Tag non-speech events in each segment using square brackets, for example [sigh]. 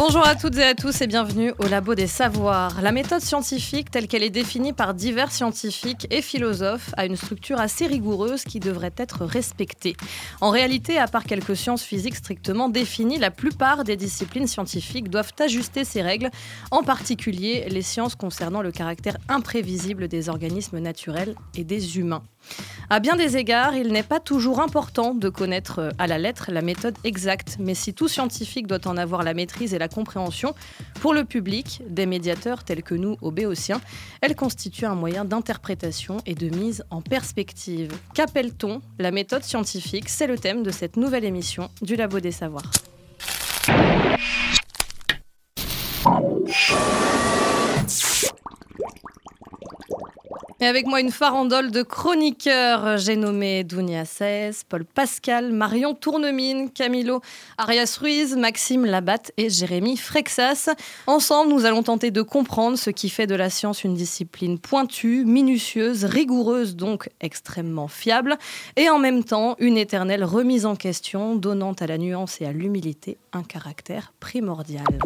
Bonjour à toutes et à tous et bienvenue au Labo des Savoirs. La méthode scientifique telle qu'elle est définie par divers scientifiques et philosophes a une structure assez rigoureuse qui devrait être respectée. En réalité, à part quelques sciences physiques strictement définies, la plupart des disciplines scientifiques doivent ajuster ces règles, en particulier les sciences concernant le caractère imprévisible des organismes naturels et des humains. À bien des égards, il n'est pas toujours important de connaître euh, à la lettre la méthode exacte, mais si tout scientifique doit en avoir la maîtrise et la compréhension, pour le public, des médiateurs tels que nous, au Béotien, elle constitue un moyen d'interprétation et de mise en perspective. Qu'appelle-t-on la méthode scientifique? C'est le thème de cette nouvelle émission du Labo des Savoirs. Et avec moi une farandole de chroniqueurs, j'ai nommé Dounia Saez, Paul Pascal, Marion Tournemine, Camilo Arias Ruiz, Maxime Labatte et Jérémy Frexas. Ensemble, nous allons tenter de comprendre ce qui fait de la science une discipline pointue, minutieuse, rigoureuse, donc extrêmement fiable, et en même temps une éternelle remise en question, donnant à la nuance et à l'humilité un caractère primordial.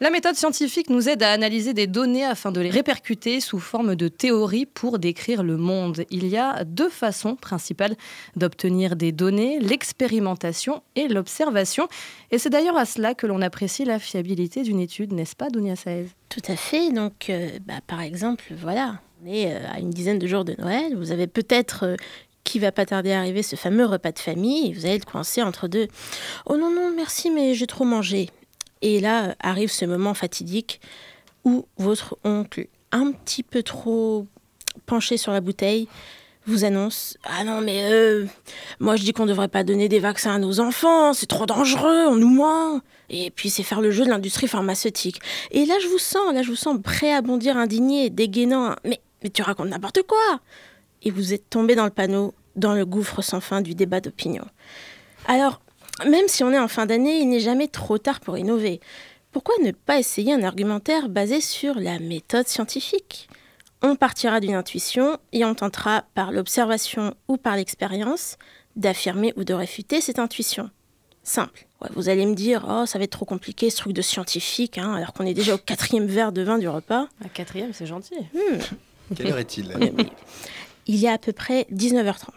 La méthode scientifique nous aide à analyser des données afin de les répercuter sous forme de théories pour décrire le monde. Il y a deux façons principales d'obtenir des données, l'expérimentation et l'observation. Et c'est d'ailleurs à cela que l'on apprécie la fiabilité d'une étude, n'est-ce pas, Dunia Saez? Tout à fait. Donc, euh, bah, par exemple, voilà, on est euh, à une dizaine de jours de Noël. Vous avez peut-être euh, qui va pas tarder à arriver ce fameux repas de famille vous allez être coincé entre deux. Oh non, non, merci, mais j'ai trop mangé. Et là arrive ce moment fatidique où votre oncle, un petit peu trop penché sur la bouteille, vous annonce Ah non, mais euh, moi je dis qu'on ne devrait pas donner des vaccins à nos enfants, c'est trop dangereux, on nous ment. Et puis c'est faire le jeu de l'industrie pharmaceutique. Et là je vous sens, là je vous sens prêt à bondir indigné, dégainant. Mais, mais tu racontes n'importe quoi Et vous êtes tombé dans le panneau, dans le gouffre sans fin du débat d'opinion. Alors, même si on est en fin d'année, il n'est jamais trop tard pour innover. Pourquoi ne pas essayer un argumentaire basé sur la méthode scientifique? On partira d'une intuition et on tentera par l'observation ou par l'expérience d'affirmer ou de réfuter cette intuition. Simple. vous allez me dire, oh, ça va être trop compliqué ce truc de scientifique, hein, alors qu'on est déjà au quatrième verre de vin du repas. Un quatrième, c'est gentil. Hmm. Quelle heure est-il? Il y a à peu près 19h30.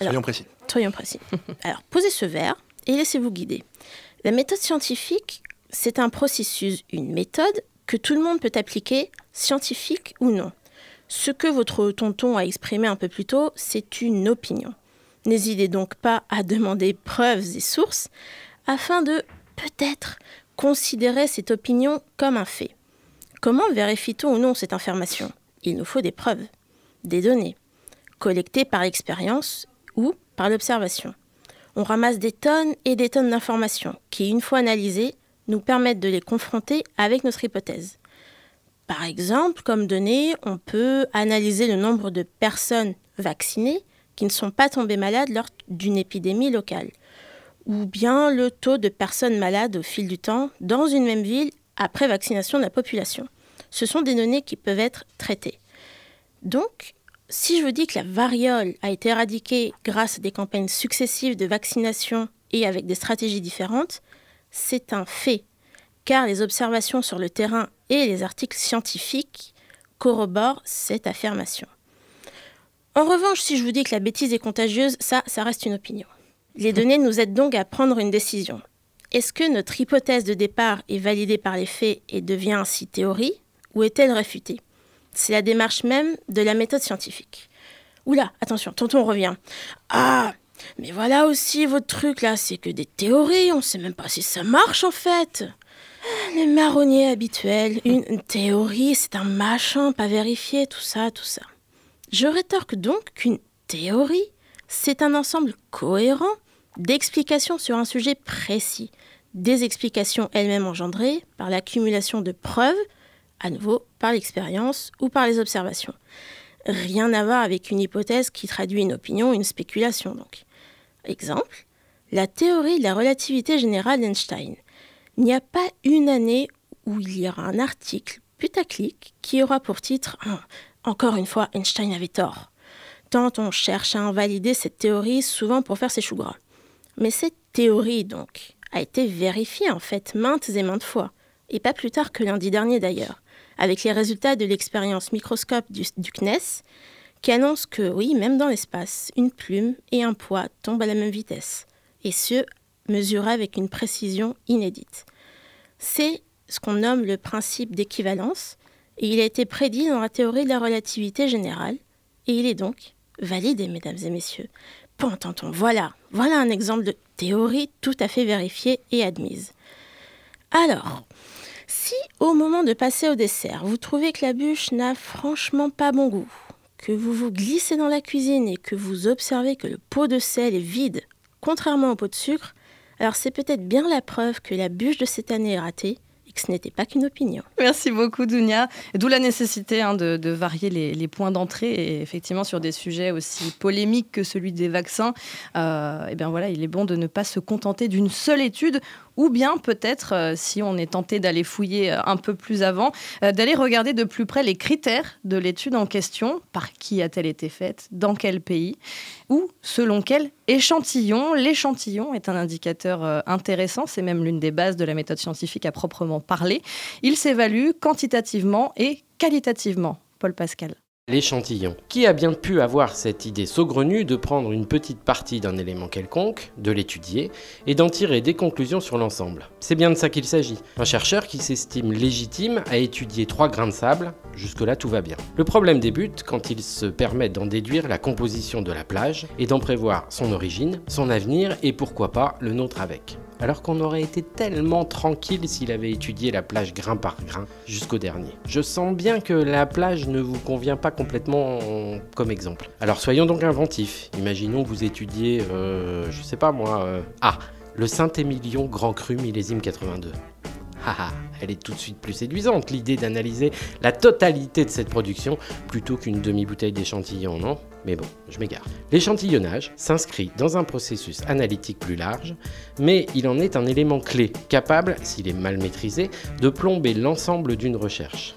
soyons précis. Soyons précis. Alors, posez ce verre et laissez-vous guider. La méthode scientifique, c'est un processus, une méthode que tout le monde peut appliquer, scientifique ou non. Ce que votre tonton a exprimé un peu plus tôt, c'est une opinion. N'hésitez donc pas à demander preuves et sources afin de peut-être considérer cette opinion comme un fait. Comment vérifie-t-on ou non cette information? Il nous faut des preuves, des données, collectées par l'expérience ou par l'observation on ramasse des tonnes et des tonnes d'informations qui, une fois analysées, nous permettent de les confronter avec notre hypothèse. Par exemple, comme données, on peut analyser le nombre de personnes vaccinées qui ne sont pas tombées malades lors d'une épidémie locale, ou bien le taux de personnes malades au fil du temps dans une même ville après vaccination de la population. Ce sont des données qui peuvent être traitées. Donc, si je vous dis que la variole a été éradiquée grâce à des campagnes successives de vaccination et avec des stratégies différentes, c'est un fait, car les observations sur le terrain et les articles scientifiques corroborent cette affirmation. En revanche, si je vous dis que la bêtise est contagieuse, ça, ça reste une opinion. Les [laughs] données nous aident donc à prendre une décision. Est-ce que notre hypothèse de départ est validée par les faits et devient ainsi théorie, ou est-elle réfutée? C'est la démarche même de la méthode scientifique. Oula, attention, tonton revient. Ah, mais voilà aussi votre truc là, c'est que des théories, on sait même pas si ça marche en fait. Les marronniers habituels, une théorie, c'est un machin pas vérifié, tout ça, tout ça. Je rétorque donc qu'une théorie, c'est un ensemble cohérent d'explications sur un sujet précis, des explications elles-mêmes engendrées par l'accumulation de preuves à nouveau par l'expérience ou par les observations. Rien à voir avec une hypothèse qui traduit une opinion, une spéculation donc. Exemple, la théorie de la relativité générale d'Einstein. Il n'y a pas une année où il y aura un article putaclic qui aura pour titre Encore une fois, Einstein avait tort. Tant on cherche à invalider cette théorie, souvent pour faire ses choux gras. Mais cette théorie, donc, a été vérifiée en fait maintes et maintes fois, et pas plus tard que lundi dernier d'ailleurs, avec les résultats de l'expérience microscope du, CNES, qui annonce que oui, même dans l'espace, une plume et un poids tombent à la même vitesse, et ce, mesuré avec une précision inédite. C'est ce qu'on nomme le principe d'équivalence, et il a été prédit dans la théorie de la relativité générale, et il est donc validé, mesdames et messieurs. Pententons, voilà, voilà un exemple de théorie tout à fait vérifiée et admise. Alors, si au moment de passer au dessert, vous trouvez que la bûche n'a franchement pas bon goût, que vous vous glissez dans la cuisine et que vous observez que le pot de sel est vide, contrairement au pot de sucre, alors c'est peut-être bien la preuve que la bûche de cette année est ratée ce n'était pas qu'une opinion. Merci beaucoup, Dounia. D'où la nécessité hein, de, varier les, points d'entrée et effectivement sur des sujets aussi polémiques que celui des vaccins. Euh, et bien voilà, il est bon de ne pas se contenter d'une seule étude ou bien peut-être, euh, si on est tenté d'aller fouiller euh, un peu plus avant, euh, d'aller regarder de plus près les critères de l'étude en question, par qui a-t-elle été faite, dans quel pays, ou selon quel échantillon? L'échantillon est un indicateur intéressant, c'est même l'une des bases de la méthode scientifique à proprement parler. Il s'évalue quantitativement et qualitativement. Paul Pascal. L'échantillon. Qui a bien pu avoir cette idée saugrenue de prendre une petite partie d'un élément quelconque, de l'étudier, et d'en tirer des conclusions sur l'ensemble? C'est bien de ça qu'il s'agit. Un chercheur qui s'estime légitime à étudier trois grains de sable, jusque-là tout va bien. Le problème débute quand il se permet d'en déduire la composition de la plage et d'en prévoir son origine, son avenir et pourquoi pas le nôtre avec alors qu'on aurait été tellement tranquille s'il avait étudié la plage grain par grain jusqu'au dernier. Je sens bien que la plage ne vous convient pas complètement comme exemple. Alors soyons donc inventifs. Imaginons que vous étudiez, euh, je sais pas moi, euh, ah, le Saint-Émilion Grand Cru millésime 82. Haha, elle est tout de suite plus séduisante, l'idée d'analyser la totalité de cette production plutôt qu'une demi-bouteille d'échantillon, non? Mais bon, je m'égare. L'échantillonnage s'inscrit dans un processus analytique plus large, mais il en est un élément clé, capable, s'il est mal maîtrisé, de plomber l'ensemble d'une recherche.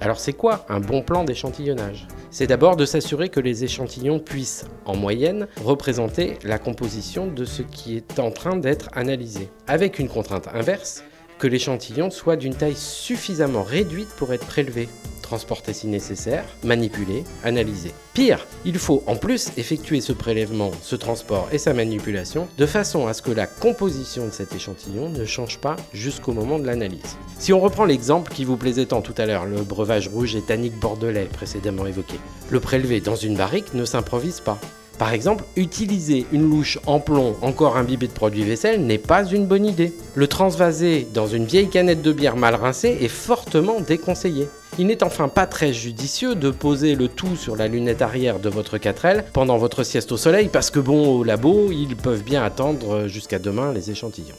Alors c'est quoi un bon plan d'échantillonnage? C'est d'abord de s'assurer que les échantillons puissent, en moyenne, représenter la composition de ce qui est en train d'être analysé. Avec une contrainte inverse, que l'échantillon soit d'une taille suffisamment réduite pour être prélevé, transporté si nécessaire, manipulé, analysé. Pire, il faut en plus effectuer ce prélèvement, ce transport et sa manipulation de façon à ce que la composition de cet échantillon ne change pas jusqu'au moment de l'analyse. Si on reprend l'exemple qui vous plaisait tant tout à l'heure, le breuvage rouge et tannique bordelais précédemment évoqué, le prélevé dans une barrique ne s'improvise pas. Par exemple, utiliser une louche en plomb encore imbibée de produits vaisselle n'est pas une bonne idée. Le transvaser dans une vieille canette de bière mal rincée est fortement déconseillé. Il n'est enfin pas très judicieux de poser le tout sur la lunette arrière de votre 4L pendant votre sieste au soleil parce que bon, au labo, ils peuvent bien attendre jusqu'à demain les échantillons.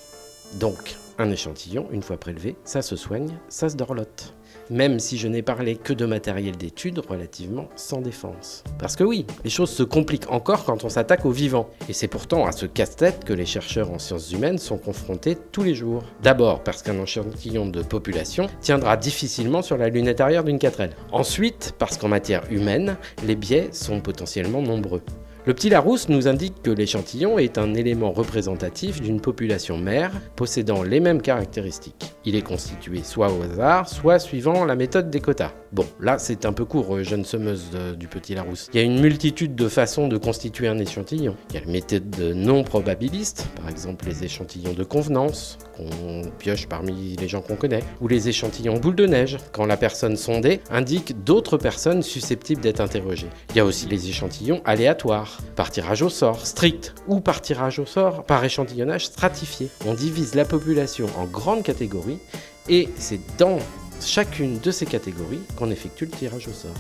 Donc, un échantillon, une fois prélevé, ça se soigne, ça se dorlote même si je n'ai parlé que de matériel d'étude relativement sans défense. Parce que oui, les choses se compliquent encore quand on s'attaque au vivant, et c'est pourtant à ce casse-tête que les chercheurs en sciences humaines sont confrontés tous les jours. D'abord parce qu'un échantillon de population tiendra difficilement sur la lunette arrière d'une 4L. Ensuite parce qu'en matière humaine, les biais sont potentiellement nombreux. Le petit Larousse nous indique que l'échantillon est un élément représentatif d'une population mère possédant les mêmes caractéristiques. Il est constitué soit au hasard, soit suivant la méthode des quotas. Bon, là c'est un peu court, euh, jeune semeuse du petit Larousse. Il y a une multitude de façons de constituer un échantillon. Il y a la méthode non probabiliste, par exemple les échantillons de convenance, qu'on pioche parmi les gens qu'on connaît, ou les échantillons boule de neige, quand la personne sondée indique d'autres personnes susceptibles d'être interrogées. Il y a aussi les échantillons aléatoires, par tirage au sort strict, ou par tirage au sort par échantillonnage stratifié. On divise la population en grandes catégories, et c'est dans chacune de ces catégories qu'on effectue le tirage au sort.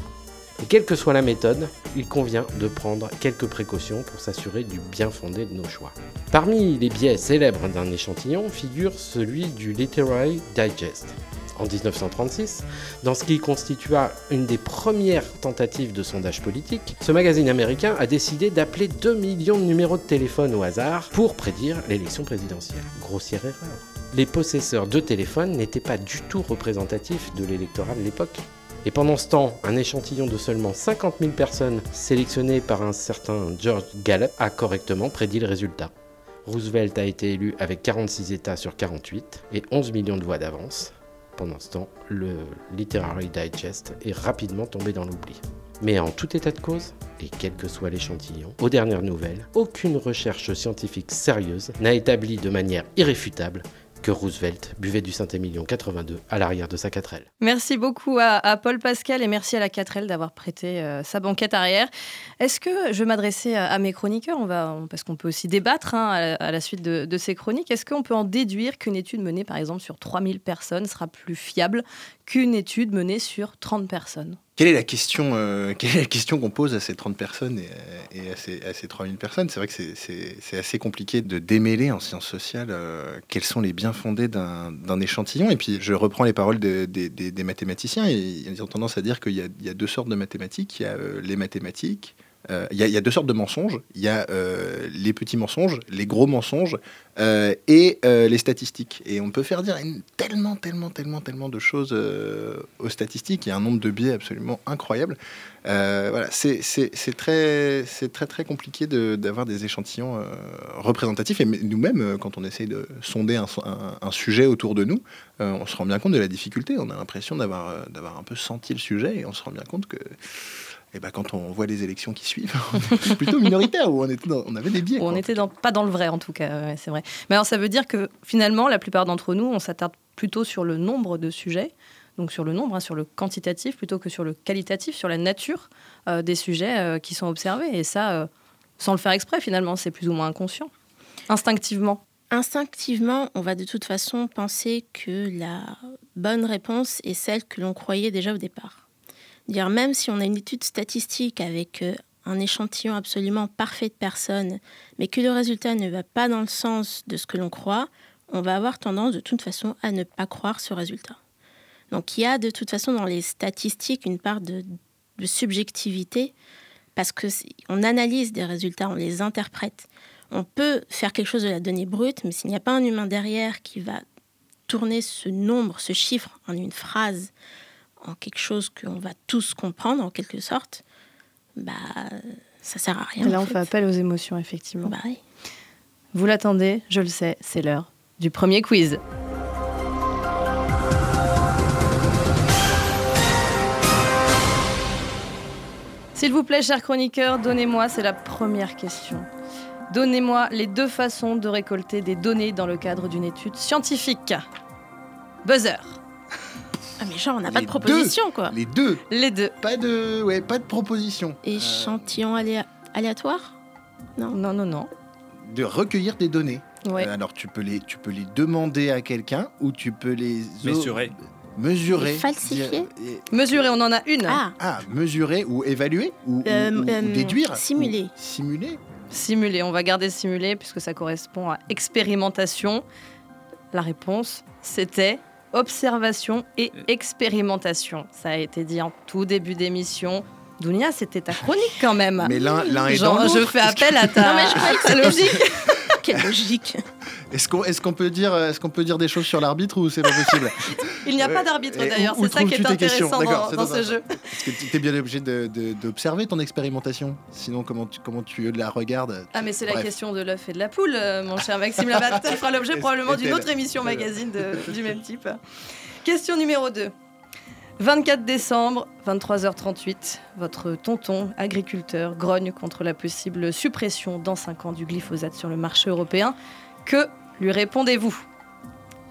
Et quelle que soit la méthode, il convient de prendre quelques précautions pour s'assurer du bien fondé de nos choix. Parmi les biais célèbres d'un échantillon figure celui du Literary Digest. En 1936, dans ce qui constitua une des premières tentatives de sondage politique, ce magazine américain a décidé d'appeler 2 millions de numéros de téléphone au hasard pour prédire l'élection présidentielle. Grossière erreur. les possesseurs de téléphones n'étaient pas du tout représentatifs de l'électorat de l'époque. Et pendant ce temps, un échantillon de seulement 50 000 personnes sélectionnées par un certain George Gallup a correctement prédit le résultat. Roosevelt a été élu avec 46 États sur 48 et 11 millions de voix d'avance. Pendant ce temps, le Literary Digest est rapidement tombé dans l'oubli. Mais en tout état de cause, et quel que soit l'échantillon, aux dernières nouvelles, aucune recherche scientifique sérieuse n'a établi de manière irréfutable que Roosevelt buvait du Saint-Émilion 82 à l'arrière de sa 4L. Merci beaucoup à, Paul Pascal et merci à la 4L d'avoir prêté euh, sa banquette arrière. Est-ce que je vais m'adresser à, mes chroniqueurs? On va, Parce qu'on peut aussi débattre hein, à, la suite de, de ces chroniques. Est-ce qu'on peut en déduire qu'une étude menée par exemple sur 3000 personnes sera plus fiable qu'une étude menée sur 30 personnes? Quelle est la question euh, [laughs] quelle est qu'on pose à ces 30 personnes et, à, ces, à, ces, 3000 personnes? C'est vrai que c'est assez compliqué de démêler en sciences sociales euh, quels sont les biens fondés d'un échantillon. Et puis je reprends les paroles des mathématiciens. Ils ont tendance à dire qu'il y, y, a deux sortes de mathématiques. Il y a euh, les mathématiques euh, il y, a deux sortes de mensonges. Il y a euh, les petits mensonges, les gros mensonges euh, et les statistiques. Et on peut faire dire tellement, tellement, tellement, tellement de choses aux statistiques. Il y a un nombre de biais absolument incroyable. voilà, c'est très, très, très compliqué d'avoir des échantillons représentatifs. Et nous-mêmes, quand on essaye de sonder un, un, sujet autour de nous, on se rend bien compte de la difficulté. On a l'impression d'avoir un peu senti le sujet et on se rend bien compte que et eh ben quand on voit les élections qui suivent, [laughs] c'est plutôt minoritaire, où on, était on avait des biais. on n'était pas dans le vrai, en tout cas, c'est vrai. Mais alors, ça veut dire que finalement, la plupart d'entre nous, on s'attarde plutôt sur le nombre de sujets, donc sur le nombre, hein, sur le quantitatif, plutôt que sur le qualitatif, sur la nature euh, des sujets euh, qui sont observés. Et ça, euh, sans le faire exprès, finalement, c'est plus ou moins inconscient, instinctivement. Instinctivement, on va de toute façon penser que la bonne réponse est celle que l'on croyait déjà au départ. Dire même si on a une étude statistique avec euh, un échantillon absolument parfait de personnes, mais que le résultat ne va pas dans le sens de ce que l'on croit, on va avoir tendance de toute façon à ne pas croire ce résultat. Donc il y a de toute façon dans les statistiques une part de, subjectivité parce que on analyse des résultats, on les interprète. On peut faire quelque chose de la donnée brute, mais s'il n'y a pas un humain derrière qui va tourner ce nombre, ce chiffre en une phrase, en quelque chose qu'on va tous comprendre en quelque sorte, bah ça sert à rien. Là, on fait. appel aux émotions, effectivement. Bah Vous l'attendez, je le sais, c'est l'heure du premier quiz. S'il vous plaît, chers chroniqueurs, donnez-moi, c'est la première question. Donnez-moi les deux façons de récolter des données dans le cadre d'une étude scientifique. Buzzer. Ah mais genre on n'a pas de proposition quoi. Les deux. Les deux. Pas de ouais, pas de proposition. Échantillon aléatoire? Non. Non non non. De recueillir des données. Ouais. Euh, alors tu peux les tu peux les demander à quelqu'un ou tu peux les mesurer. Mesurer. falsifier. Mesurer, on en a une. Ah, ah mesurer ou évaluer ou, euh, euh, déduire. Simuler. simuler. Simuler, on va garder simuler puisque ça correspond à expérimentation. La réponse, c'était observation et expérimentation. Ça a été dit en tout début d'émission. Dounia, c'était ta chronique quand même. Mais l'un, est dans Je fais appel à ta, non, mais je ta logique. [laughs] [laughs] Quelle logique [laughs] Est-ce qu'on est qu'on peut, dire, est peut dire des choses sur l'arbitre ou c'est pas possible [laughs] Il n'y a pas d'arbitre d'ailleurs, c'est ça qui est intéressant dans, ce jeu. [laughs] Parce que tu es bien obligé d'observer ton expérimentation, sinon comment tu, comment tu la regardes Ah mais c'est la question de l'œuf et de la poule, euh, mon cher Maxime Labatte. Elle fera l'objet probablement d'une autre émission magazine du même type. Question numéro 2. 24 décembre, 23h38, votre tonton agriculteur grogne contre la possible suppression dans 5 ans du glyphosate sur le marché européen. Que lui répondez-vous?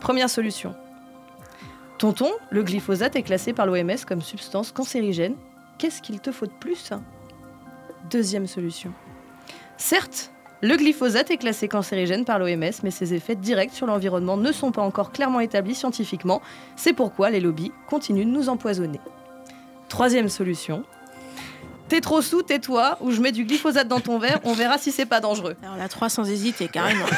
Première solution. Tonton, le glyphosate est classé par l'OMS comme substance cancérigène. Qu'est-ce qu'il te faut de plus? Deuxième solution. Certes, le glyphosate est classé cancérigène par l'OMS, mais ses effets directs sur l'environnement ne sont pas encore clairement établis scientifiquement. C'est pourquoi les lobbies continuent de nous empoisonner. Troisième solution. T'es trop sous, tais-toi, ou je mets du glyphosate dans ton verre, on verra si c'est pas dangereux. Alors la 3 sans hésiter, carrément. [laughs]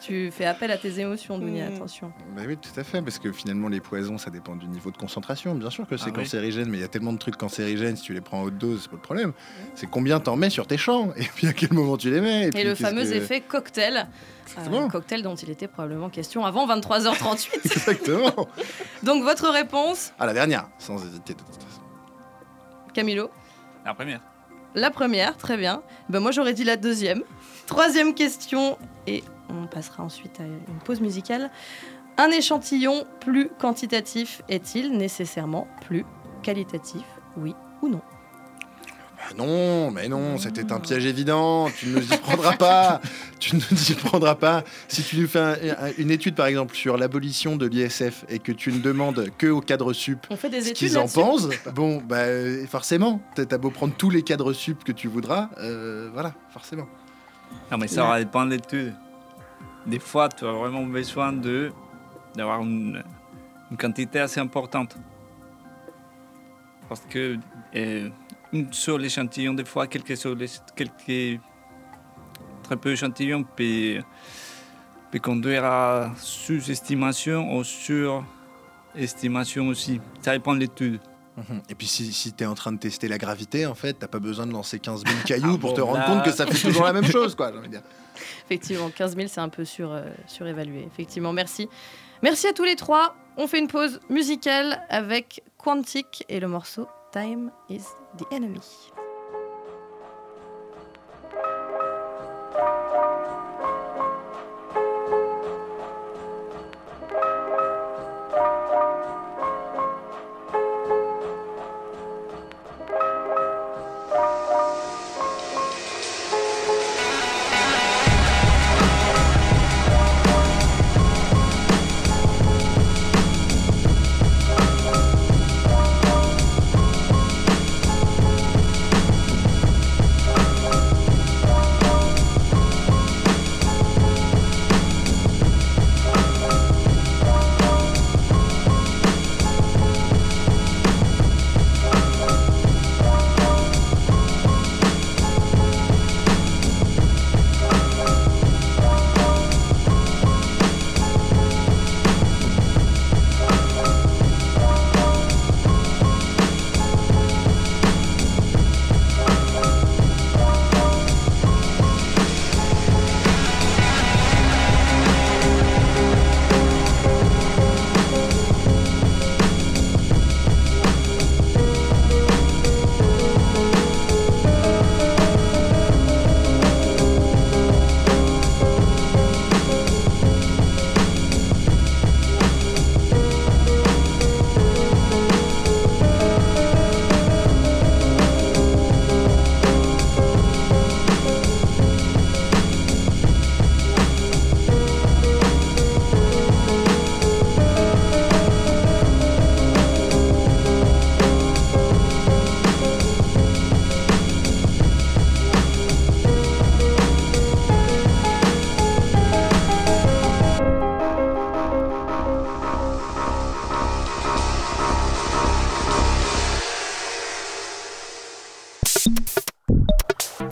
Tu fais appel à tes émotions, Dounia, Mm. attention. Bah oui, tout à fait, parce que finalement, les poisons, ça dépend du niveau de concentration. Bien sûr que c'est Ah oui. cancérigène, mais il y a tellement de trucs cancérigènes, si tu les prends à haute dose, c'est pas le problème. C'est combien t'en mets sur tes champs, et puis à quel moment tu les mets. Et, puis le fameux que- effet cocktail, euh, cocktail dont il était probablement question avant 23h38. [laughs] [laughs] Exactement. Donc votre réponse, Ah, la dernière, sans hésiter. de toute façon. Camilo La première. La première, très bien. Ben moi j'aurais dit la deuxième. Troisième question, et on passera ensuite à une pause musicale. Un échantillon plus quantitatif est-il nécessairement plus qualitatif Oui ou non? Ah non, mais non, c'était un piège évident. Tu ne nous y prendras pas. Tu ne nous y prendras pas. Si tu nous fais un- un- une étude, par exemple, sur l'abolition de l'ISF et que tu ne demandes que aux cadres sup On fait des ce études qu'ils en pensent, bon, bah euh, forcément, t'as beau prendre tous les cadres sup que tu voudras, euh, voilà, forcément. Non, mais ça va dépendre de l'étude. Des fois, tu as vraiment besoin de d'avoir une, une quantité assez importante. Parce que euh, une seule échantillon, des fois, quelques, très peu d'échantillons peut, peut conduire à sous-estimation ou surestimation aussi. Ça dépend de l'étude. Et puis si, si t'es en train de tester la gravité, en fait, t'as pas besoin de lancer 15 000 [laughs] cailloux Ah pour bon, te rendre là- compte que ça fait toujours la même chose, quoi. envie de dire. [laughs] Effectivement, 15 000, c'est un peu sur, euh, surévalué. Effectivement, merci. Merci à tous les trois. On fait une pause musicale avec Quantic et le morceau Time is the Enemy.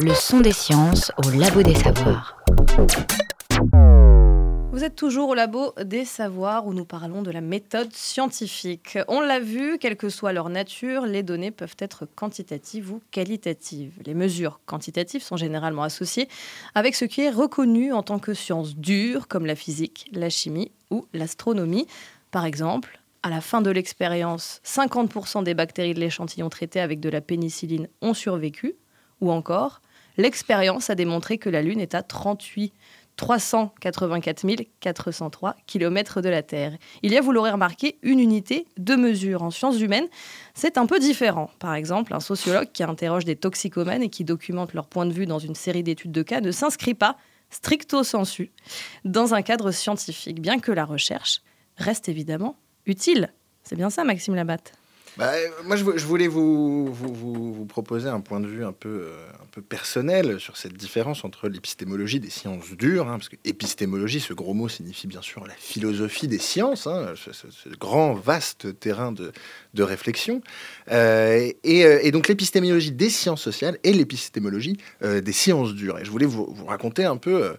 Le son des sciences au labo des savoirs. Vous êtes toujours au labo des savoirs où nous parlons de la méthode scientifique. On l'a vu, quelle que soit leur nature, les données peuvent être quantitatives ou qualitatives. Les mesures quantitatives sont généralement associées avec ce qui est reconnu en tant que science dure, comme la physique, la chimie ou l'astronomie. Par exemple, à la fin de l'expérience, 50% des bactéries de l'échantillon traité avec de la pénicilline ont survécu. Ou encore, l'expérience a démontré que la Lune est à 38 384 403 km de la Terre. Il y a, vous l'aurez remarqué, une unité de mesure. En sciences humaines, c'est un peu différent. Par exemple, un sociologue qui interroge des toxicomanes et qui documente leur point de vue dans une série d'études de cas ne s'inscrit pas, stricto sensu, dans un cadre scientifique, bien que la recherche reste évidemment utile. C'est bien ça, Maxime Labatte? Bah, moi, je, voulais vous, proposer un point de vue un peu, euh, un peu personnel sur cette différence entre l'épistémologie des sciences dures, hein, parce que épistémologie, ce gros mot signifie bien sûr la philosophie des sciences, hein, ce, grand, vaste terrain de, réflexion, euh, et, euh, et, donc l'épistémologie des sciences sociales et l'épistémologie des sciences dures. Et je voulais vous, raconter un peu,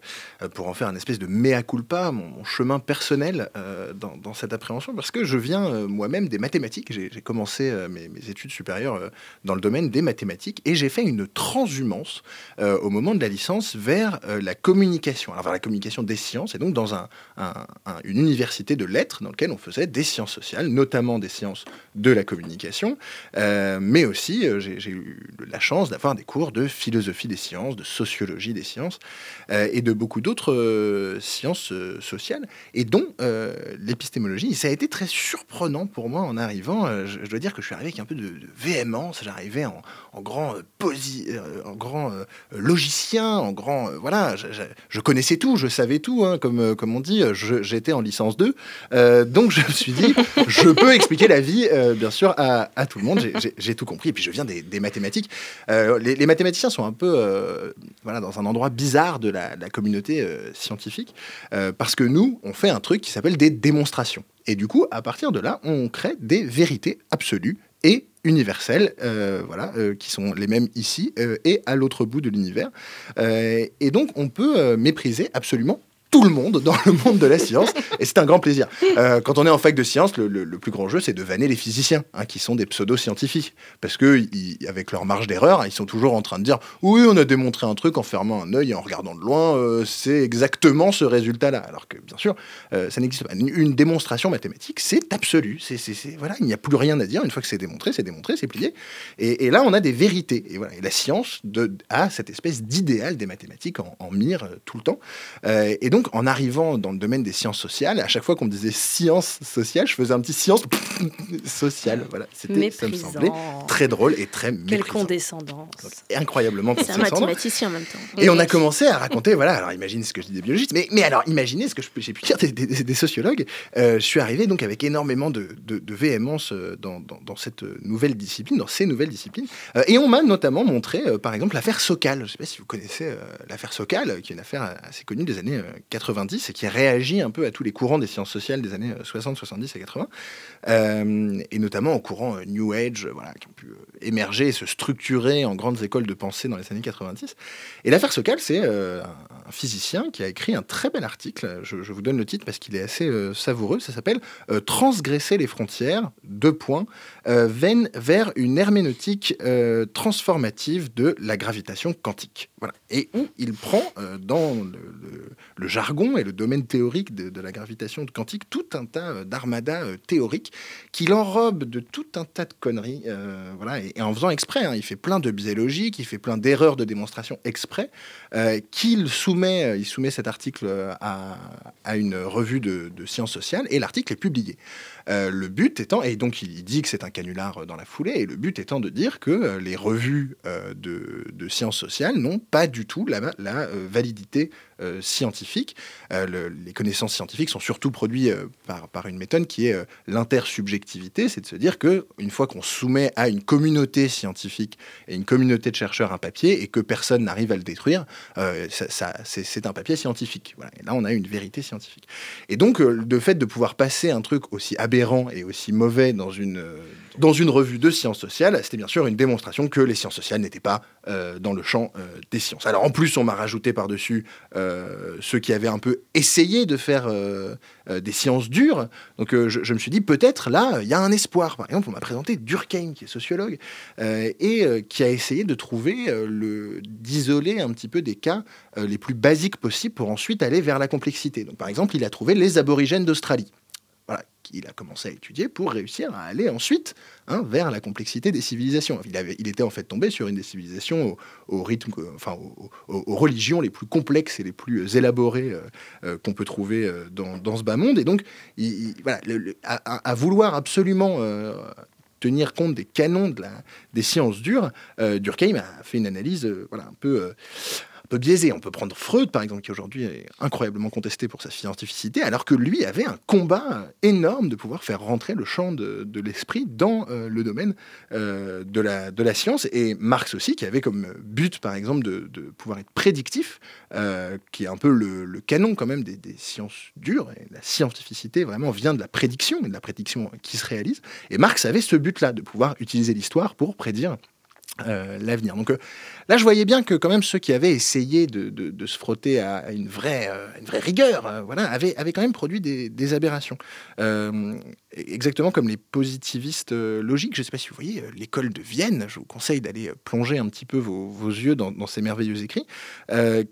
pour en faire une espèce de mea culpa, mon, chemin personnel dans, dans, cette appréhension, parce que je viens moi-même des mathématiques, j'ai commencé euh, mes, études supérieures euh, dans le domaine des mathématiques et j'ai fait une transhumance euh, au moment de la licence vers la communication, alors vers la communication des sciences et donc dans un, une université de lettres dans laquelle on faisait des sciences sociales, notamment des sciences de la communication, mais aussi j'ai eu la chance d'avoir des cours de philosophie des sciences, de sociologie des sciences et de beaucoup d'autres sciences sociales et dont l'épistémologie. Ça a été très surprenant pour moi en arrivant. Je dois dire que je suis arrivé avec un peu de, véhémence. J'arrivais en, grand, euh, posi, euh, en grand euh, logicien, en grand. voilà, je, connaissais tout, je savais tout, hein, comme, comme on dit. J'étais en licence 2. donc je me suis dit, [laughs] je peux expliquer la vie, bien sûr, à, tout le monde. J'ai tout compris. Et puis je viens des, mathématiques. Les, mathématiciens sont un peu voilà, dans un endroit bizarre de la, de la communauté scientifique, parce que nous, on fait un truc qui s'appelle des démonstrations. Et du coup, à partir de là, on crée des vérités absolues et universelles, euh, voilà, euh, qui sont les mêmes ici euh, et à l'autre bout de l'univers. et donc, on peut mépriser absolument tout le monde dans le monde de la science, et c'est un grand plaisir. Euh, quand on est en fac de sciences, le, plus grand jeu, c'est de vanner les physiciens, hein, qui sont des pseudo-scientifiques, parce que avec leur marge d'erreur, ils sont toujours en train de dire oui, on a démontré un truc en fermant un œil et en regardant de loin, euh, c'est exactement ce résultat-là, alors que bien sûr, euh, ça n'existe pas. Une, démonstration mathématique, c'est absolu, c'est voilà, il n'y a plus rien à dire. Une fois que c'est démontré, c'est démontré, c'est plié. Et, là, on a des vérités. Et voilà, la science de, a cette espèce d'idéal des mathématiques en, en mire tout le temps. et donc donc, en arrivant dans le domaine des sciences sociales, à chaque fois qu'on me disait sciences sociales, je faisais un petit science [laughs] sociale. Voilà, c'était, ça me semblait très drôle et très méprisant. Quelle condescendance. incroyablement C'est un mathématicien en même temps. Et on a commencé à raconter, voilà, alors imagine ce que je dis des biologistes, mais, mais alors imaginez ce que j'ai pu dire des, sociologues. Euh, je suis arrivé donc avec énormément de, de, véhémence euh, dans, dans, cette nouvelle discipline, dans ces nouvelles disciplines. Euh, et on m'a notamment montré, par exemple, l'affaire Socal. Je ne sais pas si vous connaissez l'affaire Socal, qui est une affaire assez connue des années 90 et qui réagit un peu à tous les courants des sciences sociales des années 60, 70 et 80, euh, et notamment au courant euh, New Age, voilà, qui ont pu euh, émerger et se structurer en grandes écoles de pensée dans les années 90. Et l'affaire Sokal, c'est un physicien qui a écrit un très bel article, je, vous donne le titre parce qu'il est assez savoureux, ça s'appelle Transgresser les frontières, deux points, vers une herméneutique transformative de la gravitation quantique. Voilà. Et où il prend dans le, le jargon et le domaine théorique de, la gravitation quantique tout un tas euh, d'armadas euh, théoriques qu'il enrobe de tout un tas de conneries. Euh, voilà, et, en faisant exprès, hein, il fait plein de biais logiques, il fait plein d'erreurs de démonstration exprès, qu'il soumet, il soumet cet article à, une revue de, sciences sociales et l'article est publié. Le but étant, et donc il dit que c'est un canular dans la foulée, et le but étant de dire que les revues de, sciences sociales n'ont pas du tout la, validité scientifique. les connaissances scientifiques sont surtout produites par, par, une méthode qui est l'intersubjectivité, c'est de se dire que une fois qu'on soumet à une communauté scientifique et une communauté de chercheurs un papier et que personne n'arrive à le détruire, ça, c'est un papier scientifique. Et là, on a une vérité scientifique. Et donc, le fait de pouvoir passer un truc aussi aberrant et aussi mauvais dans une, euh, dans une revue de sciences sociales, c'était bien sûr une démonstration que les sciences sociales n'étaient pas euh, dans le champ euh, des sciences. Alors en plus, on m'a rajouté par-dessus ceux qui avaient un peu essayé de faire des sciences dures. Donc je, me suis dit, peut-être là, il y a un espoir. Par exemple, on m'a présenté Durkheim, qui est sociologue, et qui a essayé de trouver, le, d'isoler un petit peu des cas les plus basiques possibles pour ensuite aller vers la complexité. Donc par exemple, il a trouvé les aborigènes d'Australie il a commencé à étudier pour réussir à aller ensuite hein, vers la complexité des civilisations. Il, avait, il, était en fait tombé sur une des civilisations au, rythme, enfin, aux, religions les plus complexes et les plus élaborées euh, euh, qu'on peut trouver euh, dans, ce bas monde. Et donc, il, voilà, à, vouloir absolument tenir compte des canons des sciences dures, Durkheim a fait une analyse voilà, un peu peu biaisé. On peut prendre Freud, par exemple, qui aujourd'hui est incroyablement contesté pour sa scientificité, alors que lui avait un combat énorme de pouvoir faire rentrer le champ de, l'esprit dans euh, le domaine euh, de, la, science. Et Marx aussi, qui avait comme but, par exemple, de, pouvoir être prédictif, euh, qui est un peu le, canon quand même des, des, sciences dures. Et la scientificité vraiment vient de la prédiction, et de la prédiction qui se réalise. Et Marx avait ce but-là, de pouvoir utiliser l'histoire pour prédire euh, l'avenir. Donc euh, là, je voyais bien que quand même ceux qui avaient essayé de, se frotter à une vraie, euh, une vraie rigueur, voilà, avaient, quand même produit des, aberrations. exactement comme les positivistes logiques. Je ne sais pas si vous voyez l'école de Vienne. Je vous conseille d'aller plonger un petit peu vos, yeux dans, ces merveilleux écrits,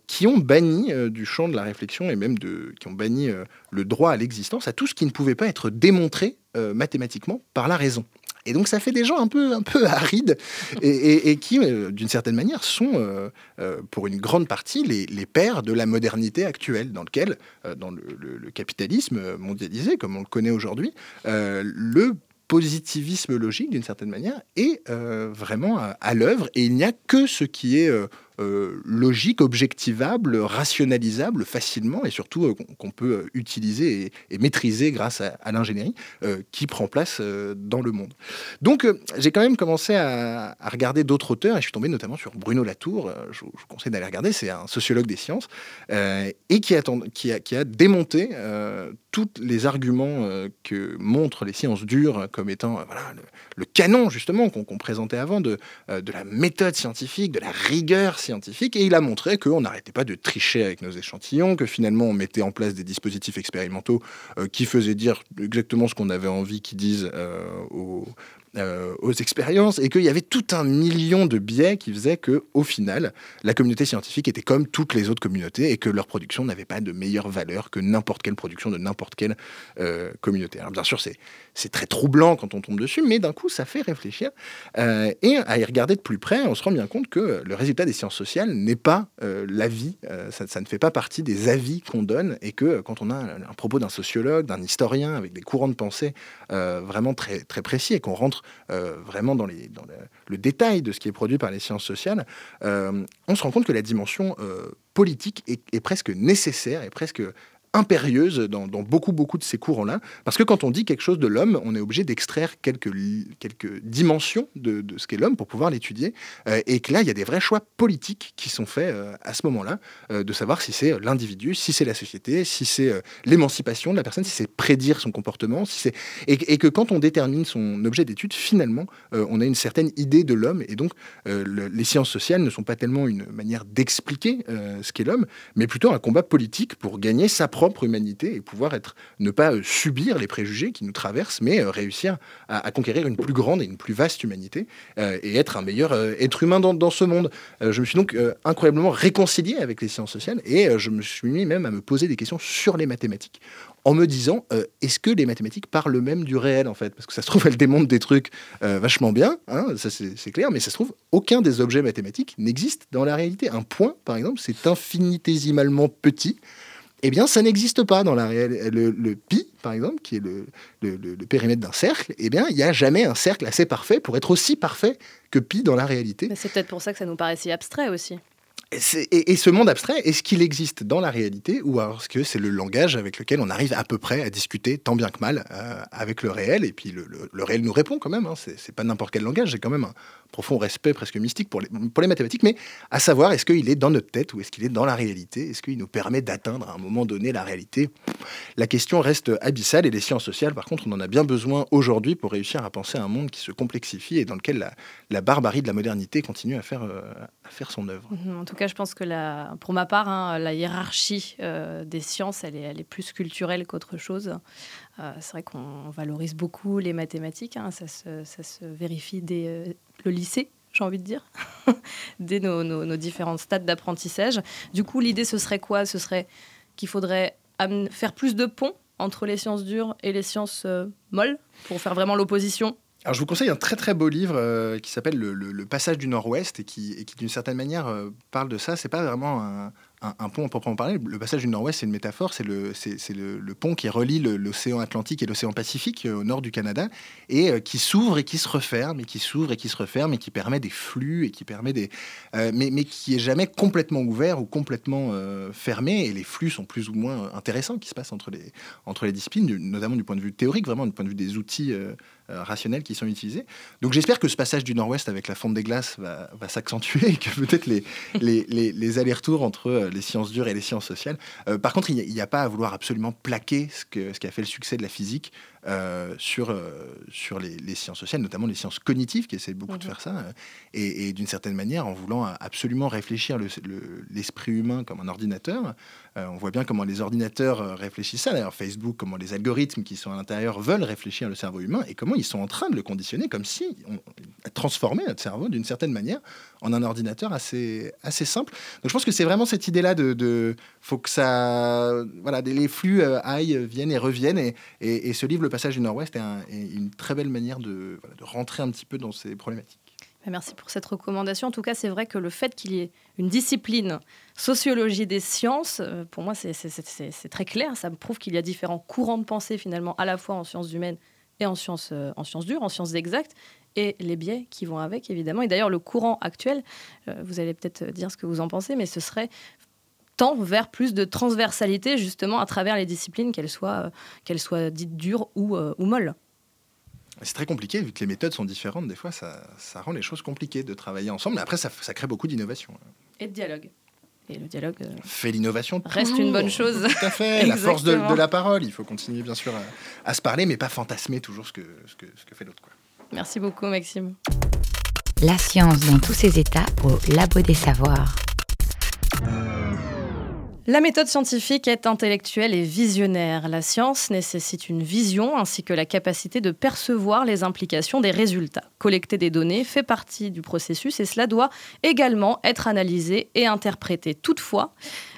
qui ont banni du champ de la réflexion et même qui ont banni le droit à l'existence à tout ce qui ne pouvait pas être démontré mathématiquement par la raison. Et donc ça fait des gens un peu, un peu [laughs] arides et, qui, euh, d'une certaine manière, sont euh, euh, pour une grande partie les, pères de la modernité actuelle, dans lequel, dans le, capitalisme mondialisé, comme on le connaît aujourd'hui, le positivisme logique, d'une certaine manière, est vraiment à l'œuvre. Et il n'y a que ce qui est euh, logique, objectivable, rationalisable facilement et surtout euh, qu'on peut utiliser et, maîtriser grâce à, l'ingénierie euh, qui prend place dans le monde. Donc j'ai quand même commencé à, regarder d'autres auteurs et je suis tombé notamment sur Bruno Latour, je, vous conseille d'aller regarder, c'est un sociologue des sciences et qui a, qui a démonté tous les arguments que montrent les sciences dures comme étant voilà, le, canon justement qu'on présentait avant de, de la méthode scientifique, de la rigueur scientifique. Et il a montré qu'on n'arrêtait pas de tricher avec nos échantillons, que finalement on mettait en place des dispositifs expérimentaux euh, qui faisaient dire exactement ce qu'on avait envie qu'ils disent euh, aux, euh, aux expériences et qu'il y avait tout un million de biais qui faisaient que, au final, la communauté scientifique était comme toutes les autres communautés et que leur production n'avait pas de meilleure valeur que n'importe quelle production de n'importe quelle euh, communauté. Alors bien sûr, c'est c'est très troublant quand on tombe dessus, mais d'un coup, ça fait réfléchir. Euh, et à y regarder de plus près, on se rend bien compte que le résultat des sciences sociales n'est pas l'avis, ça, ça, ne fait pas partie des avis qu'on donne, et que quand on a un, propos d'un sociologue, d'un historien, avec des courants de pensée vraiment très, très précis, et qu'on rentre euh, vraiment dans, le, détail de ce qui est produit par les sciences sociales, euh, on se rend compte que la dimension euh, politique est, est, presque nécessaire, est presque impérieuse dans, beaucoup, beaucoup de ces courants-là. Parce que quand on dit quelque chose de l'homme, on est obligé d'extraire quelques, quelques dimensions de, ce qu'est l'homme pour pouvoir l'étudier. Euh, et que là, il y a des vrais choix politiques qui sont faits euh, à ce moment-là, euh, de savoir si c'est l'individu, si c'est la société, si c'est l'émancipation de la personne, si c'est prédire son comportement, si et, que quand on détermine son objet d'étude, finalement, on a une certaine idée de l'homme. Et donc, les sciences sociales ne sont pas tellement une manière d'expliquer ce qu'est l'homme, mais plutôt un combat politique pour gagner sa propre humanité et pouvoir être, ne pas euh, subir les préjugés qui nous traversent, mais euh, réussir à, conquérir une plus grande et une plus vaste humanité euh, et être un meilleur être humain dans, dans ce monde. je me suis donc incroyablement réconcilié avec les sciences sociales et je me suis mis même à me poser des questions sur les mathématiques en me disant est-ce que les mathématiques parlent même du réel en fait? Parce que ça se trouve, elles démontrent des trucs vachement bien, hein, ça c'est clair, mais ça se trouve, aucun des objets mathématiques n'existe dans la réalité. Un point, par exemple, c'est infinitésimalement petit eh bien, ça n'existe pas dans la réelle. Le, pi, par exemple, qui est le, périmètre d'un cercle, eh bien, il n'y a jamais un cercle assez parfait pour être aussi parfait que pi dans la réalité. C'est peut-être pour ça que ça nous paraît si abstrait aussi. Et, ce monde abstrait, est-ce qu'il existe dans la réalité ou est-ce que c'est le langage avec lequel on arrive à peu près à discuter tant bien que mal euh, avec le réel Et puis le, réel nous répond quand même, hein, c'est pas n'importe quel langage, j'ai quand même un profond respect presque mystique pour les, mathématiques, mais à savoir est-ce qu'il est dans notre tête ou est-ce qu'il est dans la réalité? Est-ce qu'il nous permet d'atteindre à un moment donné la réalité? La question reste abyssale et les sciences sociales, par contre, on en a bien besoin aujourd'hui pour réussir à penser à un monde qui se complexifie et dans lequel la, la barbarie de la modernité continue à faire, euh, faire son œuvre. Mhm, tout cas, je pense que pour ma part, hein, la hiérarchie euh, des sciences, elle est, plus culturelle qu'autre chose. Euh, c'est vrai qu'on valorise beaucoup les mathématiques, hein, ça, se, ça, se, vérifie dès euh, le lycée, j'ai envie de dire, [laughs] dès nos, nos, différents stades d'apprentissage. Du coup, l'idée, ce serait quoi? Ce serait qu'il faudrait faire plus de ponts entre les sciences dures et les sciences molles pour faire vraiment l'opposition? Alors, je vous conseille un très très beau livre qui s'appelle le, Passage du Nord-Ouest et qui, d'une certaine manière, parle de ça. C'est pas vraiment un, pont proprement parler. Le passage du Nord-Ouest, c'est une métaphore, c'est le, pont qui relie l'océan Atlantique et l'océan Pacifique euh, au nord du Canada et euh, qui s'ouvre et qui se referme et qui s'ouvre et qui se referme et qui permet des flux et qui permet des, euh, mais, qui est jamais complètement ouvert ou complètement fermé. Et les flux sont plus ou moins intéressants qui se passent entre les, disciplines, notamment du point de vue théorique, vraiment du point de vue des outils euh, rationnels qui sont utilisés. Donc j'espère que ce passage du nord-ouest avec la fonte des glaces va, s'accentuer et que peut-être les, les, les, allers-retours entre euh, les sciences dures et les sciences sociales. Euh, par contre, il n'y a, pas à vouloir absolument plaquer ce, que, ce qui a fait le succès de la physique sur, sur les, les, sciences sociales, notamment les sciences cognitives qui essaient beaucoup de mhm. faire ça. et, d'une certaine manière, en voulant absolument réfléchir l'esprit humain comme un ordinateur, on voit bien comment les ordinateurs réfléchissent ça. D'ailleurs, Facebook, comment les algorithmes qui sont à l'intérieur veulent réfléchir le cerveau humain et comment ils sont en train de le conditionner comme si on transformait notre cerveau d'une certaine manière en un ordinateur assez, assez simple. Donc je pense que c'est vraiment cette idée-là de, faut que ça, voilà, les flux euh, aillent, viennent et reviennent. Et, et, ce livre, Le Passage du Nord-Ouest, est, une très belle manière de, de rentrer un petit peu dans ces problématiques. Merci pour cette recommandation. En tout cas, c'est vrai que le fait qu'il y ait une discipline sociologie des sciences, euh, pour moi, c'est très clair. Ça me prouve qu'il y a différents courants de pensée, finalement, à la fois en sciences humaines et en sciences, euh, en sciences dures, en sciences exactes, et les biais qui vont avec, évidemment. Et d'ailleurs, le courant actuel, euh, vous allez peut-être dire ce que vous en pensez, mais ce serait tend vers plus de transversalité, justement, à travers les disciplines, qu'elles soient, euh, qu'elles soient dites dures ou, ou molles. C'est très compliqué, vu que les méthodes sont différentes. Des fois, ça, ça rend les choses compliquées de travailler ensemble. Mais après, ça, ça crée beaucoup d'innovation. Et de dialogue. Et le dialogue euh, fait l'innovation. Reste une bonne chose. Tout à fait. la force de, la parole. Il faut continuer, bien sûr, à, se parler, mais pas fantasmer toujours ce que, ce que, ce que fait l'autre. Merci beaucoup, Maxime. La science dans tous ses états au Labo des Savoirs. La méthode scientifique est intellectuelle et visionnaire. La science nécessite une vision ainsi que la capacité de percevoir les implications des résultats. Collecter des données fait partie du processus et cela doit également être analysé et interprété. Toutefois,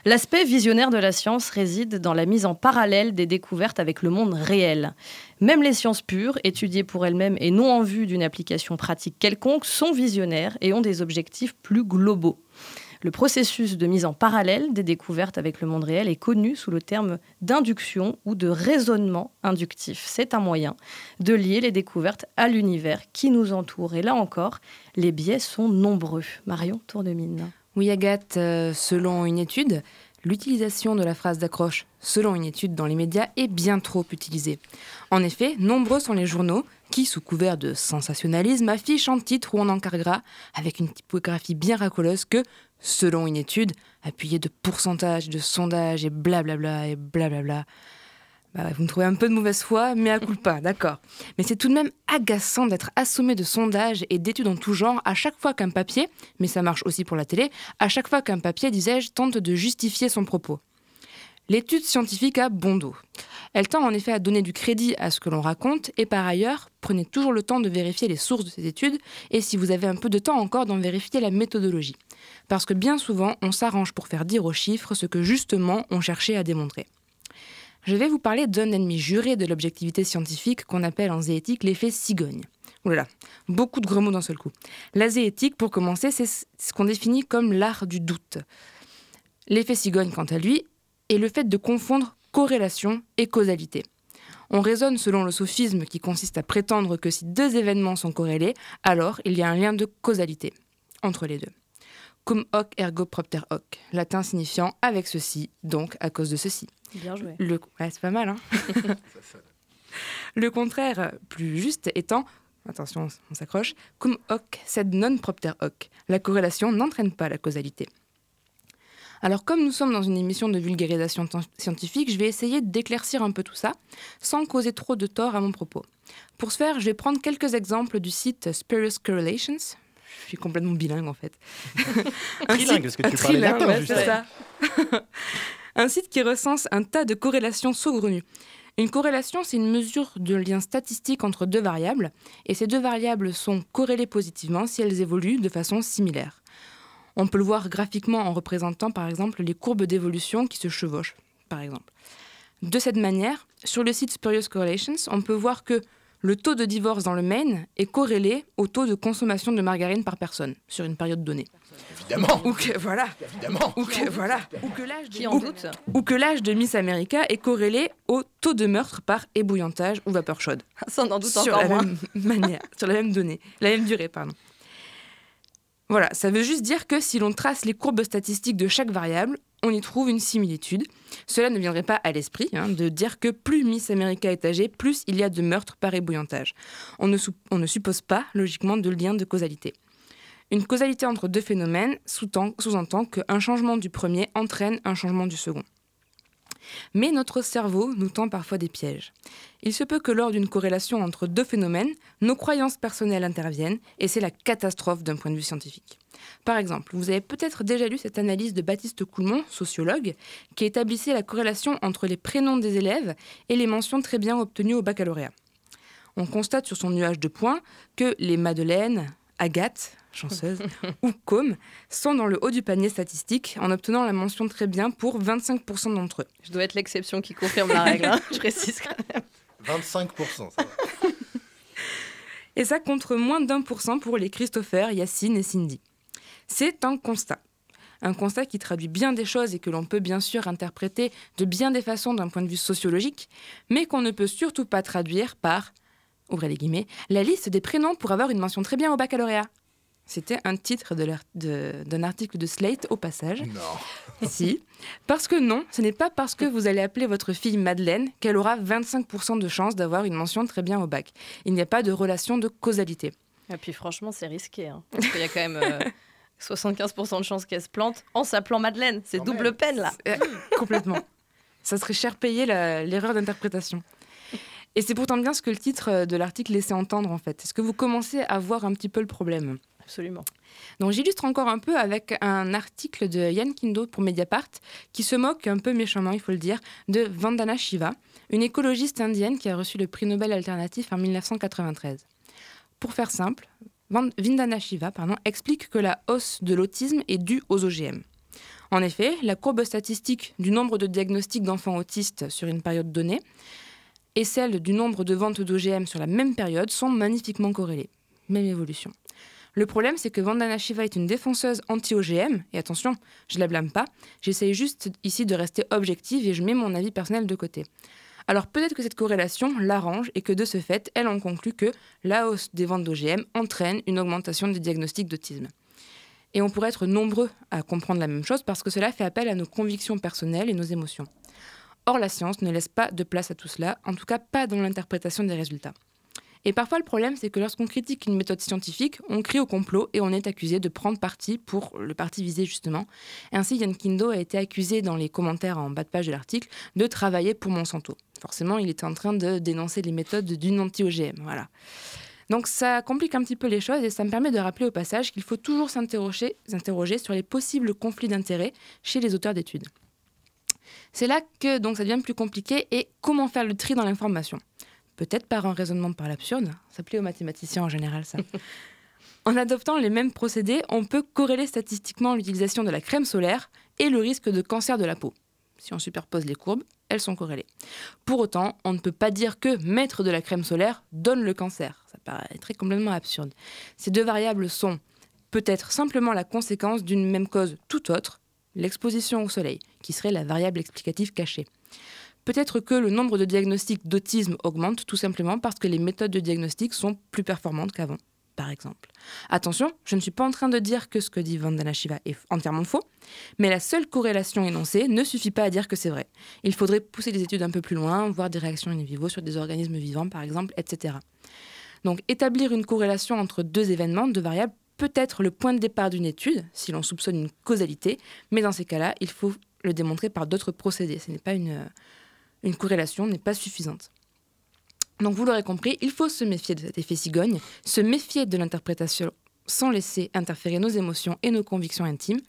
l'aspect visionnaire de la science réside dans la mise en parallèle des découvertes avec le monde réel. Même les sciences pures, étudiées pour elles-mêmes et non en vue d'une application pratique quelconque, sont visionnaires et ont des objectifs plus globaux. Le processus de mise en parallèle des découvertes avec le monde réel est connu sous le terme d'induction ou de raisonnement inductif. C'est un moyen de lier les découvertes à l'univers qui nous entoure. Et là encore, les biais sont nombreux. Marion Tournemine. Oui, Agathe, euh, selon une étude, l'utilisation de la phrase d'accroche selon une étude dans les médias est bien trop utilisée. En effet, nombreux sont les journaux qui, sous couvert de sensationnalisme, affichent en titre ou en encart avec une typographie bien racoleuse, que selon une étude, appuyée de pourcentage, de sondage et blablabla et blablabla. Bah, vous me trouvez un peu de mauvaise foi, mais à coup pas, [laughs] d'accord. Mais c'est tout de même agaçant d'être assommé de sondages et d'études en tout genre à chaque fois qu'un papier, mais ça marche aussi pour la télé, à chaque fois qu'un papier, disais-je, tente de justifier son propos. L'étude scientifique a bon dos. Elle tend en effet à donner du crédit à ce que l'on raconte et par ailleurs, prenez toujours le temps de vérifier les sources de ces études et si vous avez un peu de temps encore d'en vérifier la méthodologie. Parce que bien souvent, on s'arrange pour faire dire aux chiffres ce que justement on cherchait à démontrer. Je vais vous parler d'un ennemi juré de l'objectivité scientifique qu'on appelle en zéétique l'effet cigogne. Oulala, beaucoup de gros mots d'un seul coup. La zéétique, pour commencer, c'est ce qu'on définit comme l'art du doute. L'effet cigogne, quant à lui, est le fait de confondre corrélation et causalité. On raisonne selon le sophisme qui consiste à prétendre que si deux événements sont corrélés, alors il y a un lien de causalité entre les deux. Cum hoc ergo propter hoc, latin signifiant avec ceci, donc à cause de ceci. Bien joué. Le... c'est pas mal, hein Le contraire, plus juste, étant attention, on s'accroche, cum hoc sed non propter hoc. La corrélation n'entraîne pas la causalité. Alors comme nous sommes dans une émission de vulgarisation scientifique, je vais essayer d'éclaircir un peu tout ça, sans causer trop de tort à mon propos. Pour ce faire, je vais prendre quelques exemples du site Spurious Correlations. Je suis complètement bilingue en fait. [laughs] trilingue, parce que tu parlais latin, c'est ça. [laughs] un site qui recense un tas de corrélations saugrenues. Une corrélation, c'est une mesure de lien statistique entre deux variables, et ces deux variables sont corrélées positivement si elles évoluent de façon similaire. On peut le voir graphiquement en représentant par exemple les courbes d'évolution qui se chevauchent, par exemple. De cette manière, sur le site Spurious Correlations, on peut voir que le taux de divorce dans le Maine est corrélé au taux de consommation de margarine par personne sur une période donnée. Évidemment. Ou que voilà, Évidemment. ou que voilà, ou que l'âge Qui de, en ou- doute ou que l'âge de Miss America est corrélé au taux de meurtre par ébouillantage ou vapeur chaude. [laughs] Ça, on en doute sur encore la moins. même manière, sur la même donnée, la même durée, pardon. Voilà, ça veut juste dire que si l'on trace les courbes statistiques de chaque variable, on y trouve une similitude. Cela ne viendrait pas à l'esprit hein, de dire que plus Miss America est âgée, plus il y a de meurtres par ébouillantage. On ne, suppose pas, logiquement, de lien de causalité. Une causalité entre deux phénomènes sous-entend qu'un changement du premier entraîne un changement du second. Mais notre cerveau nous tend parfois des pièges. Il se peut que lors d'une corrélation entre deux phénomènes, nos croyances personnelles interviennent et c'est la catastrophe d'un point de vue scientifique. Par exemple, vous avez peut-être déjà lu cette analyse de Baptiste Coulmont, sociologue, qui établissait la corrélation entre les prénoms des élèves et les mentions très bien obtenues au baccalauréat. On constate sur son nuage de points que les Madeleine, Agathe, chanceuse, [laughs] ou Com sont dans le haut du panier statistique en obtenant la mention très bien pour 25% d'entre eux. Je dois être l'exception qui confirme la règle. hein. [laughs] Je précise. quand même. 25%. ça va. Et ça contre moins d'un pour cent pour les Christopher, Yacine et Cindy. C'est un constat. Un constat qui traduit bien des choses et que l'on peut bien sûr interpréter de bien des façons d'un point de vue sociologique, mais qu'on ne peut surtout pas traduire par, ouvrez les guillemets, la liste des prénoms pour avoir une mention très bien au baccalauréat. C'était un titre d'un article de Slate au passage. Non. [laughs] Si. Parce que non, ce n'est pas parce que vous allez appeler votre fille Madeleine qu'elle aura 25% de chance d'avoir une mention très bien au bac. Il n'y a pas de relation de causalité. Et puis franchement, c'est risqué. hein. parce qu'il y a quand même euh, 75% de chances qu'elle se plante en s'appelant Madeleine. C'est double même. peine là. Euh, complètement. Ça serait cher payé l'erreur d'interprétation. Et c'est pourtant bien ce que le titre euh, de l'article laissait entendre en fait. Est-ce que vous commencez à voir un petit peu le problème? Absolument. Donc j'illustre encore un peu avec un article de Yann Kindo pour Mediapart qui se moque un peu méchamment, il faut le dire, de Vandana Shiva, une écologiste indienne qui a reçu le prix Nobel alternatif en 1993. Pour faire simple, Van- Vandana Shiva explique que la hausse de l'autisme est due aux OGM. En effet, la courbe statistique du nombre de diagnostics d'enfants autistes sur une période donnée et celle du nombre de ventes d'OGM sur la même période sont magnifiquement corrélées. Même évolution. Le problème, c'est que Vandana Shiva est une défenseuse anti-OGM, et attention, je la blâme pas, j'essaye juste ici de rester objective et je mets mon avis personnel de côté. Alors peut-être que cette corrélation l'arrange et que de ce fait, elle en conclut que la hausse des ventes d'OGM entraîne une augmentation des diagnostics d'autisme. Et on pourrait être nombreux à comprendre la même chose parce que cela fait appel à nos convictions personnelles et nos émotions. Or, la science ne laisse pas de place à tout cela, en tout cas pas dans l'interprétation des résultats. Et parfois, le problème, c'est que lorsqu'on critique une méthode scientifique, on crie au complot et on est accusé de prendre parti pour le parti visé, justement. Ainsi, Yann Kindo a été accusé dans les commentaires en bas de page de l'article de travailler pour Monsanto. Forcément, il était en train de dénoncer les méthodes d'une anti-OGM. Donc ça complique un petit peu les choses et ça me permet de rappeler au passage qu'il faut toujours s'interroger, s'interroger sur les possibles conflits d'intérêts chez les auteurs d'études. C'est là que donc ça devient plus compliqué et comment faire le tri dans l'information Peut-être par un raisonnement par l'absurde, ça plaît aux mathématiciens en général ça. [laughs] en adoptant les mêmes procédés, on peut corréler statistiquement l'utilisation de la crème solaire et le risque de cancer de la peau. Si on superpose les courbes, elles sont corrélées. Pour autant, on ne peut pas dire que mettre de la crème solaire donne le cancer. Ça paraît très complètement absurde. Ces deux variables sont peut-être simplement la conséquence d'une même cause tout autre, l'exposition au soleil, qui serait la variable explicative cachée. Peut-être que le nombre de diagnostics d'autisme augmente tout simplement parce que les méthodes de diagnostic sont plus performantes qu'avant, par exemple. Attention, je ne suis pas en train de dire que ce que dit Vandana Shiva est entièrement faux, mais la seule corrélation énoncée ne suffit pas à dire que c'est vrai. Il faudrait pousser les études un peu plus loin, voir des réactions in vivo sur des organismes vivants, par exemple, etc. Donc établir une corrélation entre deux événements, deux variables, peut être le point de départ d'une étude, si l'on soupçonne une causalité, mais dans ces cas-là, il faut le démontrer par d'autres procédés. Ce n'est pas une, une corrélation, n'est pas suffisante. Donc vous l'aurez compris, il faut se méfier de cet effet cigogne, se méfier de l'interprétation sans laisser interférer nos émotions et nos convictions intimes.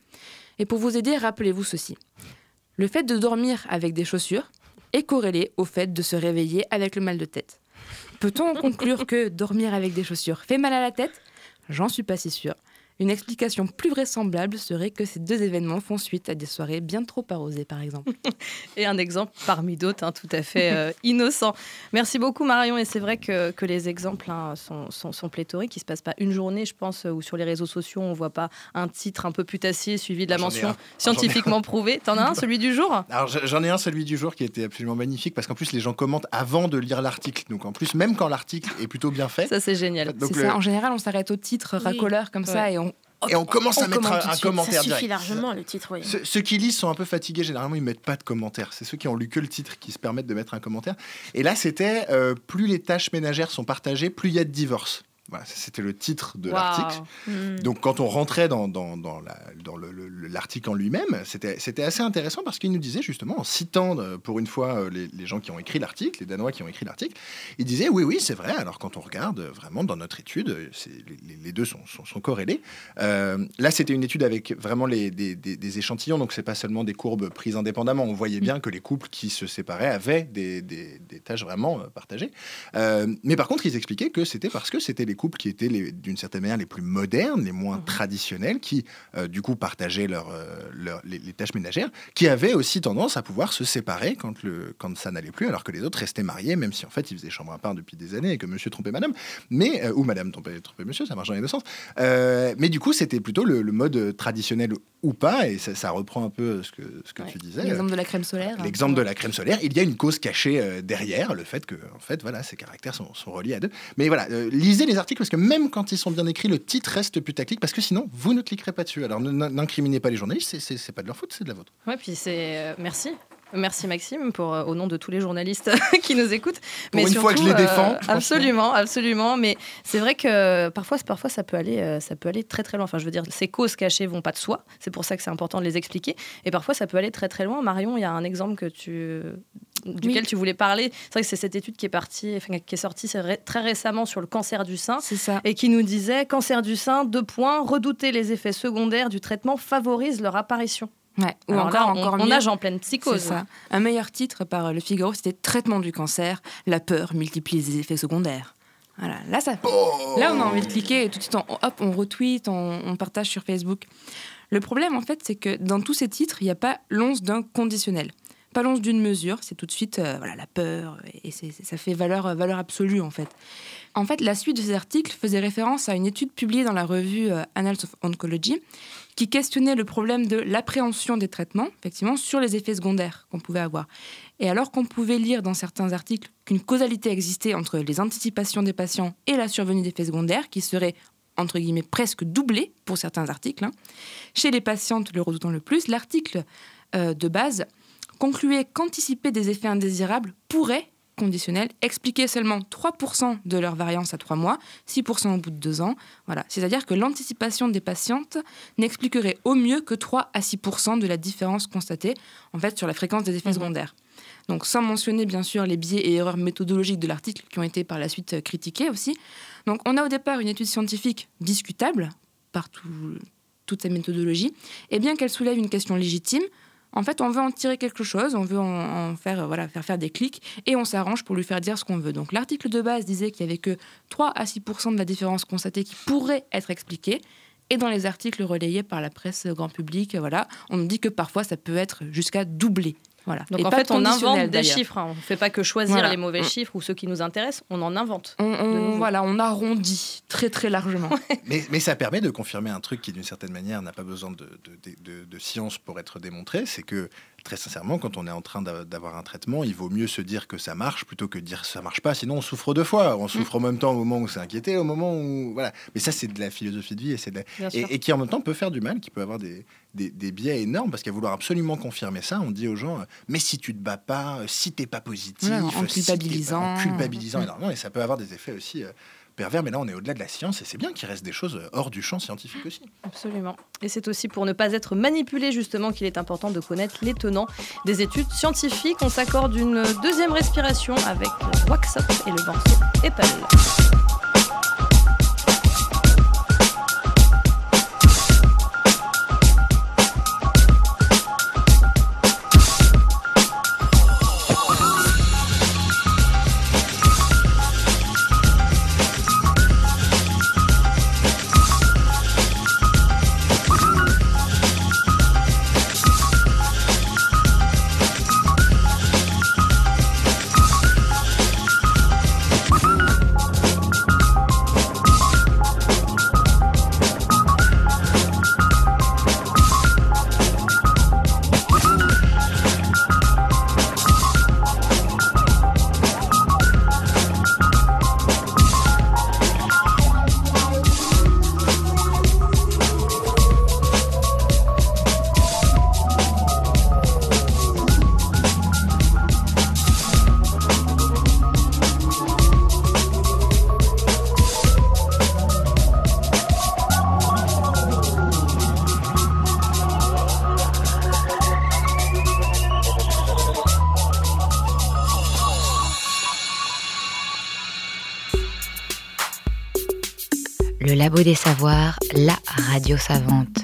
Et pour vous aider, rappelez-vous ceci. Le fait de dormir avec des chaussures est corrélé au fait de se réveiller avec le mal de tête. Peut-on conclure que dormir avec des chaussures fait mal à la tête? J'en suis pas si sûre. Une explication plus vraisemblable serait que ces deux événements font suite à des soirées bien trop arrosées, par exemple. [laughs] Et un exemple parmi d'autres, hein, tout à fait euh, [laughs] innocent. Merci beaucoup Marion. Et c'est vrai que, que les exemples hein, sont, sont, sont pléthoriques. Il ne se passe pas une journée, je pense, où sur les réseaux sociaux, on ne voit pas un titre un peu putassier suivi de la Ah, mention un. scientifiquement prouvée. T'en as un, celui du jour? Alors je- j'en ai un, celui du jour, qui était absolument magnifique, parce qu'en plus les gens commentent avant de lire l'article. Donc en plus, même quand l'article est plutôt bien fait, Ça, c'est génial. donc C'est le- ça, en général, on s'arrête au titre Oui. racoleur comme ça et on. Et on commence on à mettre un, commentaire Ça suffit direct. largement, le titre, oui. Ceux, ceux qui lisent sont un peu fatigués, généralement ils mettent pas de commentaires. C'est ceux qui ont lu que le titre qui se permettent de mettre un commentaire. Et là c'était euh, plus les tâches ménagères sont partagées, plus il y a de divorces. Voilà, ça, c'était le titre de l'article. Hmm. Donc quand on rentrait dans, dans, dans la- dans le- le- le- l'article en lui-même, c'était assez intéressant parce qu'il nous disait justement, en citant euh, pour une fois euh, les, les gens qui ont écrit l'article, les Danois qui ont écrit l'article, il disait oui, oui, c'est vrai. Alors quand on regarde euh, vraiment dans notre étude, les, deux sont, sont, sont corrélés. Euh, là, c'était une étude avec vraiment les, des, des- des échantillons, donc c'est pas seulement des courbes prises indépendamment. On voyait bien que les couples qui se séparaient avaient des, tâches vraiment partagées. Euh, mais par contre, ils expliquaient que c'était parce que c'était les couples qui étaient d'une certaine manière les plus modernes, les moins traditionnels, qui euh, du coup partageaient leur, euh, leur- les, les tâches ménagères, qui avaient aussi tendance à pouvoir se séparer quand, le, quand ça n'allait plus, alors que les autres restaient mariés, même si en fait ils faisaient chambre à part depuis des années et que monsieur trompait madame, mais, euh, ou madame trompait, trompait monsieur, ça marche dans les deux sens. Euh, mais du coup, c'était plutôt le, le mode traditionnel ou pas, et ça, ça reprend un peu ce que, ce que Ouais. tu disais. L'exemple de la crème solaire. hein. L'exemple de la crème solaire, il y a une cause cachée derrière, le fait que, en fait, voilà, ces caractères sont, sont reliés à deux. Mais voilà, lisez les articles parce que même quand ils sont bien écrits, le titre reste putaclic parce que sinon, vous ne cliquerez pas dessus. Alors, ne- n'incriminez pas les journalistes, c'est- pas de leur faute, c'est de la vôtre. Ouais, puis c'est. euh, merci. Merci Maxime pour euh, au nom de tous les journalistes [laughs] qui nous écoutent. Pour une fois que je les défends, pense absolument, absolument. Mais c'est vrai que parfois, parfois ça peut aller, euh, ça peut aller très très loin. Enfin, je veux dire, ces causes cachées vont pas de soi. C'est pour ça que c'est important de les expliquer. Et parfois, ça peut aller très très loin. Marion, il y a un exemple que tu duquel Oui. tu voulais parler. C'est vrai que c'est cette étude qui est partie, enfin, qui est sortie ré- très récemment sur le cancer du sein C'est ça. et qui nous disait cancer du sein, deux points, redouter les effets secondaires du traitement favorise leur apparition. Ouais. Ou Alors encore, là, on, encore on mieux. nage en pleine psychose. ça. Un meilleur titre par Le Figaro, c'était Traitement du cancer, la peur multiplie les effets secondaires. Voilà, là, ça, là on a envie de cliquer et tout de suite, on, hop, on retweet, on, on partage sur Facebook. Le problème, en fait, c'est que dans tous ces titres, il n'y a pas l'once d'un conditionnel. Pas l'once d'une mesure, c'est tout de suite euh, voilà, la peur, et ça fait valeur, euh, valeur absolue, en fait. En fait, la suite de ces articles faisait référence à une étude publiée dans la revue euh, Annals of Oncology, qui questionnait le problème de l'appréhension des traitements, effectivement, sur les effets secondaires qu'on pouvait avoir. Et alors qu'on pouvait lire dans certains articles qu'une causalité existait entre les anticipations des patients et la survenue d'effets secondaires, qui seraient entre guillemets presque doublée pour certains articles, hein, chez les patientes le redoutant le plus, l'article de base concluait qu'anticiper des effets indésirables pourrait, conditionnel, expliquer seulement 3% de leur variance à 3 mois, 6% au bout de 2 ans. Voilà. C'est-à-dire que l'anticipation des patientes n'expliquerait au mieux que 3 à 6% de la différence constatée en fait, sur la fréquence des effets Mhm. secondaires. Donc sans mentionner bien sûr les biais et erreurs méthodologiques de l'article qui ont été par la suite euh, critiqués aussi. Donc on a au départ une étude scientifique discutable par tout- toute sa méthodologie, et bien qu'elle soulève une question légitime, en fait, on veut en tirer quelque chose, on veut en, faire, euh, voilà, faire faire des clics, et on s'arrange pour lui faire dire ce qu'on veut. Donc l'article de base disait qu'il y avait que 3 à 6 de la différence constatée qui pourrait être expliquée. Et dans les articles relayés par la presse grand public, voilà, on nous dit que parfois ça peut être jusqu'à doublé. Voilà. Donc Et en fait, on invente des chiffres. hein. On ne fait pas que choisir Voilà. les mauvais Mm. chiffres ou ceux qui nous intéressent, on en invente. On, voilà, on arrondit très très largement. Mais, mais ça permet de confirmer un truc qui, d'une certaine manière, n'a pas besoin de, de, de- de science pour être démontré. C'est que, très sincèrement, quand on est en train d'a- d'avoir un traitement, il vaut mieux se dire que ça marche plutôt que de dire ça marche pas. Sinon, on souffre deux fois. On souffre en même temps au moment où c'est inquiété, au moment où. Voilà. Mais ça, c'est de la philosophie de vie et, c'est la- et, et qui, en même temps, peut faire du mal, qui peut avoir des, des, des biais énormes parce qu'à vouloir absolument confirmer ça, on dit aux gens mais si tu te bats pas, si t'es pas positif, Voilà, en si t'es pas- culpabilisant. en culpabilisant Mm. énormément, et ça peut avoir des effets aussi. euh, pervers, mais là on est au-delà de la science et c'est bien qu'il reste des choses euh, hors du champ scientifique aussi. Absolument. Et c'est aussi pour ne pas être manipulé justement qu'il est important de connaître les tenants des études scientifiques. On s'accorde une deuxième respiration avec Wax Up et le morceau Apple. Labo des Savoirs, la radio savante.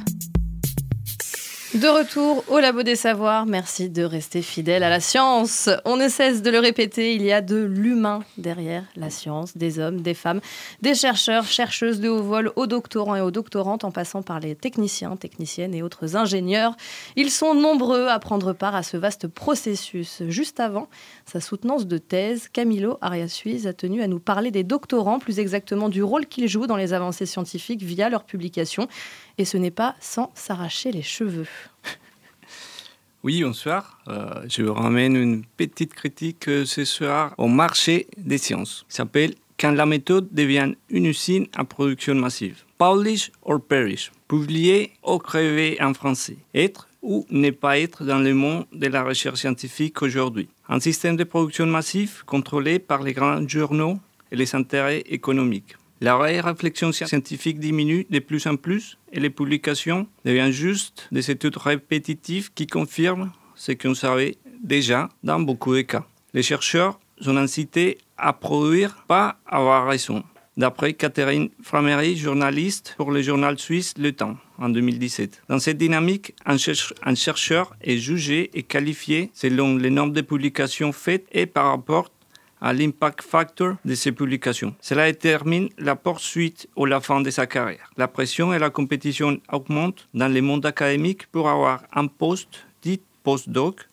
De retour au Labo des Savoirs, merci de rester fidèle à la science. On ne cesse de le répéter, il y a de l'humain derrière la science, des hommes, des femmes, des chercheurs, chercheuses de haut vol, aux doctorants et aux doctorantes, en passant par les techniciens, techniciennes et autres ingénieurs. Ils sont nombreux à prendre part à ce vaste processus. Juste avant sa soutenance de thèse, Camilo Arias-Suisse a tenu à nous parler des doctorants, plus exactement du rôle qu'ils jouent dans les avancées scientifiques via leurs publications. Et ce n'est pas sans s'arracher les cheveux. [laughs] Oui, bonsoir. Euh, je vous ramène une petite critique euh, ce soir au marché des sciences. Ça s'appelle Quand la méthode devient une usine à production massive. Publish or perish. Publier ou crever en français. Être ou ne pas être dans le monde de la recherche scientifique aujourd'hui. Un système de production massive contrôlé par les grands journaux et les intérêts économiques. La réflexion scientifique diminue de plus en plus et les publications deviennent juste des études répétitives qui confirment ce qu'on savait déjà dans beaucoup de cas. Les chercheurs sont incités à produire, pas à avoir raison. D'après Catherine Framery, journaliste pour le journal suisse Le Temps en 2017. Dans cette dynamique, un, chercheur est jugé et qualifié selon le nombre de publications faites et par rapport à l'impact factor de ses publications. Cela détermine la poursuite ou la fin de sa carrière. La pression et la compétition augmentent dans le monde académique pour avoir un poste dit postdoc,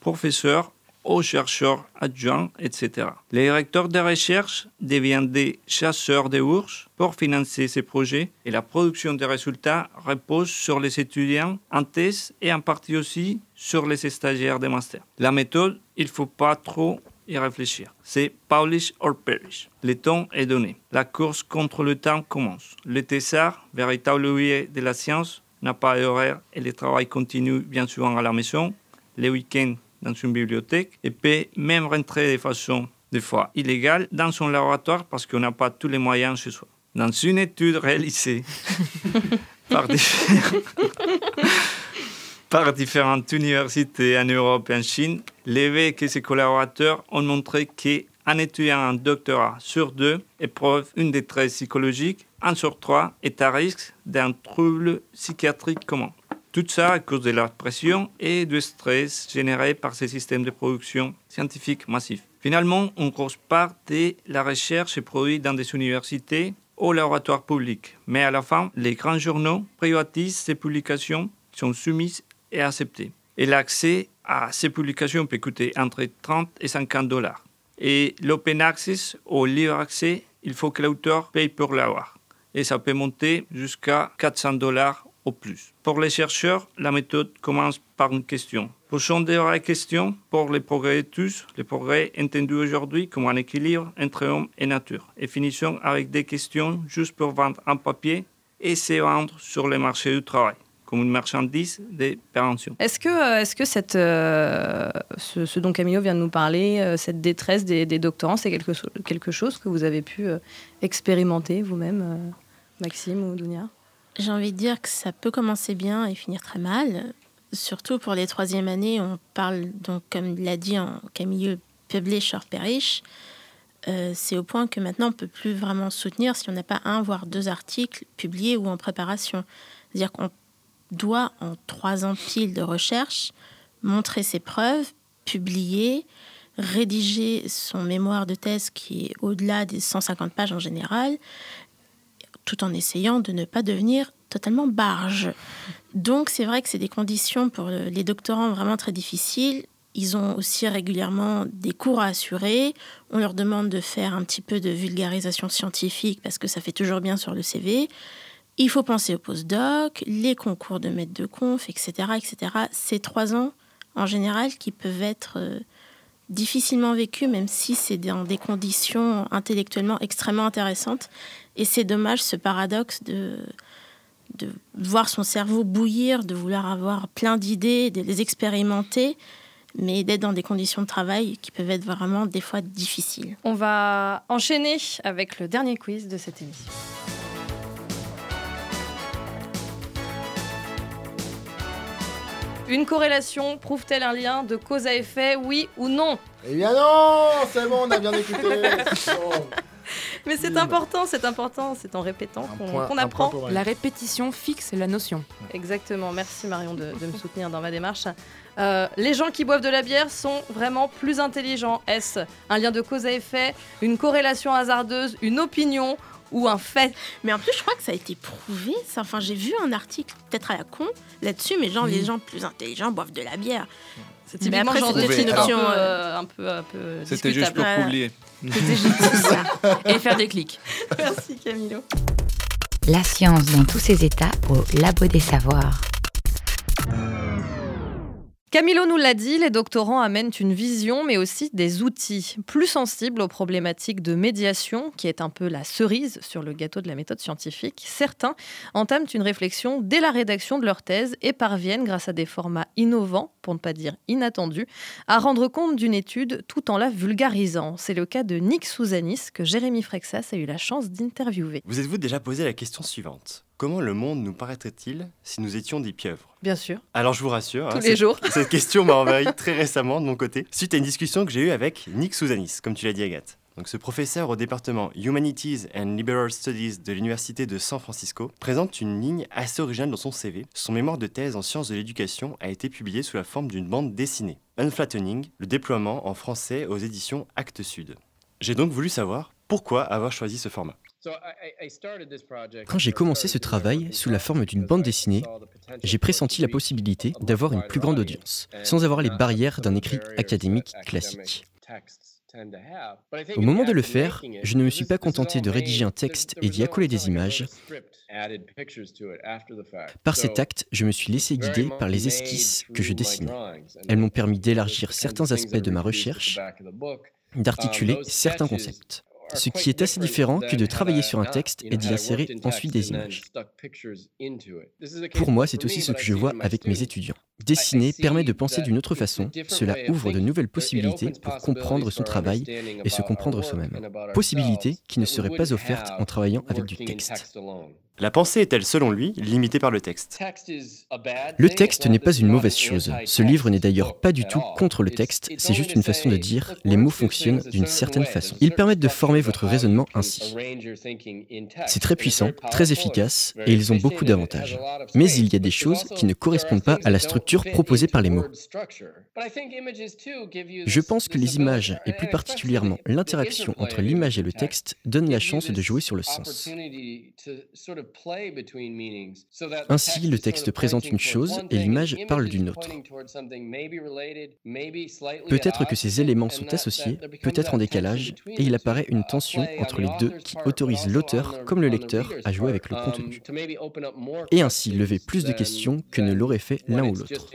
professeur ou chercheur adjoint, etc. Les directeurs de recherche deviennent des chasseurs de ours pour financer ces projets et la production des résultats repose sur les étudiants en thèse et en partie aussi sur les stagiaires de master. La méthode, il ne faut pas trop y réfléchir. C'est publish or perish. Le temps est donné. La course contre le temps commence. Le Tessar, véritable oublié de la science, n'a pas d'horaire et le travail continue bien souvent à la maison, les week-ends dans une bibliothèque et peut même rentrer de façon des fois illégale dans son laboratoire parce qu'on n'a pas tous les moyens chez soi. Dans une étude réalisée [laughs] par différents [laughs] par différentes universités en Europe et en Chine, l'évêque et ses collaborateurs ont montré qu'un étudiant en doctorat sur deux éprouve une détresse psychologique, un sur trois est à risque d'un trouble psychiatrique commun. Tout ça à cause de la pression et du stress générés par ces systèmes de production scientifique massifs. Finalement, une grosse part de la recherche est produite dans des universités ou laboratoires publics. Mais à la fin, les grands journaux privatisent ces publications, sont soumises et accepté. Et l'accès à ces publications peut coûter entre 30 et 50 dollars. Et l'open access ou libre accès, il faut que l'auteur paye pour l'avoir. Et ça peut monter jusqu'à 400 dollars au plus. Pour les chercheurs, la méthode commence par une question. Posons des vraies questions pour les progrès de tous, les progrès entendus aujourd'hui comme un équilibre entre homme et nature. Et finissons avec des questions juste pour vendre un papier et se vendre sur le marché du travail comme une marchandise des préventions. Est-ce que, euh, est-ce que cette, euh, ce, dont Camilo vient de nous parler, euh, cette détresse des, doctorants, c'est quelque, quelque chose que vous avez pu expérimenter vous-même, Maxime ou Dounia? J'ai envie de dire que ça peut commencer bien et finir très mal. Surtout pour les troisième années, on parle, donc, comme l'a dit en Camilo, publish or perish. c'est au point que maintenant on ne peut plus vraiment soutenir si on n'a pas un, voire deux articles publiés ou en préparation. C'est-à-dire qu'on doit, en trois ans pile de recherche, montrer ses preuves, publier, rédiger son mémoire de thèse qui est au-delà des 150 pages en général, tout en essayant de ne pas devenir totalement barge. Donc c'est vrai que c'est des conditions pour les doctorants vraiment très difficiles. Ils ont aussi régulièrement des cours à assurer. On leur demande de faire un petit peu de vulgarisation scientifique parce que ça fait toujours bien sur le CV. Il faut penser au postdoc, les concours de maître de conf, etc. etc. Ces trois ans, en général, qui peuvent être euh, difficilement vécus, même si c'est dans des conditions intellectuellement extrêmement intéressantes. Et c'est dommage ce paradoxe de, de voir son cerveau bouillir, de vouloir avoir plein d'idées, de les expérimenter, mais d'être dans des conditions de travail qui peuvent être vraiment des fois difficiles. On va enchaîner avec le dernier quiz de cette émission. Une corrélation prouve-t-elle un lien de cause à effet, oui ou non? Eh bien non, c'est bon, on a bien écouté. [laughs] Mais c'est important, c'est important, c'est en répétant qu'on apprend. La répétition fixe la notion. Exactement, merci Marion de, de me soutenir dans ma démarche. Euh, les gens qui boivent de la bière sont vraiment plus intelligents. Est-ce un lien de cause à effet, une corrélation hasardeuse, une opinion ou un fait Mais en plus, je crois que ça a été prouvé. ça. Enfin, j'ai vu un article, peut-être à la con, là-dessus, mais genre, les gens plus intelligents boivent de la bière. C'est Mais après, le genre de c'était une un peu, option, euh, un peu, un peu C'était juste pour publier. C'était juste ça. [laughs] Et faire des clics. [laughs] Merci Camilo. La science dans tous ses états au Labo des Savoirs. Camilo nous l'a dit, les doctorants amènent une vision, mais aussi des outils plus sensibles aux problématiques de médiation, qui est un peu la cerise sur le gâteau de la méthode scientifique. Certains entament une réflexion dès la rédaction de leur thèse et parviennent, grâce à des formats innovants, pour ne pas dire inattendus, à rendre compte d'une étude tout en la vulgarisant. C'est le cas de Nick Souzanis, que Jérémy Frexas a eu la chance d'interviewer. Vous êtes-vous déjà posé la question suivante? Comment le monde nous paraîtrait-il si nous étions des pieuvres? Bien sûr, Alors je vous rassure, hein, tous c'est- les jours. [laughs] cette question m'a envahi très récemment de mon côté, suite à une discussion que j'ai eue avec Nick Souzanis, comme tu l'as dit Agathe. Donc ce professeur au département Humanities and Liberal Studies de l'Université de San Francisco présente une ligne assez originale dans son CV. Son mémoire de thèse en sciences de l'éducation a été publié sous la forme d'une bande dessinée. Unflattening, le déploiement en français aux éditions Actes Sud. J'ai donc voulu savoir pourquoi avoir choisi ce format. Quand j'ai commencé ce travail sous la forme d'une bande dessinée, j'ai pressenti la possibilité d'avoir une plus grande audience, sans avoir les barrières d'un écrit académique classique. Au moment de le faire, je ne me suis pas contenté de rédiger un texte et d'y accoler des images. Par cet acte, je me suis laissé guider par les esquisses que je dessinais. Elles m'ont permis d'élargir certains aspects de ma recherche, d'articuler certains concepts. Ce qui est assez différent que de travailler sur un texte et d'y insérer ensuite des images. Pour moi, c'est aussi ce que je vois avec mes étudiants. Dessiner permet de penser d'une autre façon, cela ouvre de nouvelles possibilités pour comprendre son travail et se comprendre soi-même. Possibilités qui ne seraient pas offertes en travaillant avec du texte. La pensée est-elle, selon lui, limitée par le texte? Le texte n'est pas une mauvaise chose. Ce livre n'est d'ailleurs pas du tout contre le texte, c'est juste une façon de dire les mots fonctionnent d'une certaine façon. Ils permettent de former votre raisonnement ainsi. C'est très puissant, très efficace, et ils ont beaucoup d'avantages. Mais il y a des choses qui ne correspondent pas à la structure proposée par les mots. Je pense que les images, et plus particulièrement l'interaction entre l'image et le texte, donnent la chance de jouer sur le sens. Ainsi, le texte présente une chose et l'image parle d'une autre. Peut-être que ces éléments sont associés, peut-être en décalage, et il apparaît une tension entre les deux qui autorise l'auteur comme le lecteur à jouer avec le contenu. Et ainsi lever plus de questions que ne l'aurait fait l'un ou l'autre.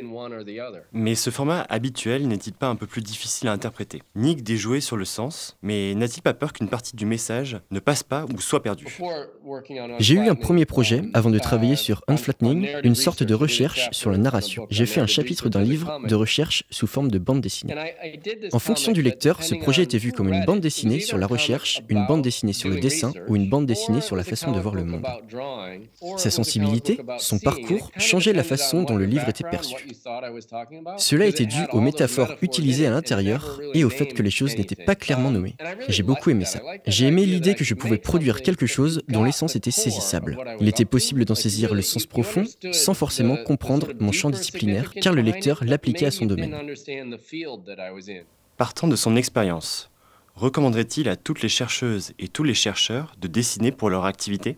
Mais ce format habituel n'est-il pas un peu plus difficile à interpréter? Nick déjoué sur le sens, mais n'a-t-il pas peur qu'une partie du message ne passe pas ou soit perdue? J'ai eu un premier projet avant de travailler sur Unflattening, une sorte de recherche sur la narration. J'ai fait un chapitre d'un livre de recherche sous forme de bande dessinée. En fonction du lecteur, ce projet était vu comme une bande dessinée sur la recherche, une bande dessinée sur le dessin ou une bande dessinée sur la façon de voir le monde. Sa sensibilité, son parcours changeait la façon dont le livre était perçu. Cela était dû aux métaphores utilisées à l'intérieur et au fait que les choses n'étaient pas clairement nommées. J'ai beaucoup aimé ça. J'ai aimé l'idée que je pouvais produire quelque chose dont l'essence était saisissable. Il était possible d'en saisir le sens profond sans forcément comprendre mon champ disciplinaire, car le lecteur l'appliquait à son domaine. Partant de son expérience, recommanderait-il à toutes les chercheuses et tous les chercheurs de dessiner pour leur activité?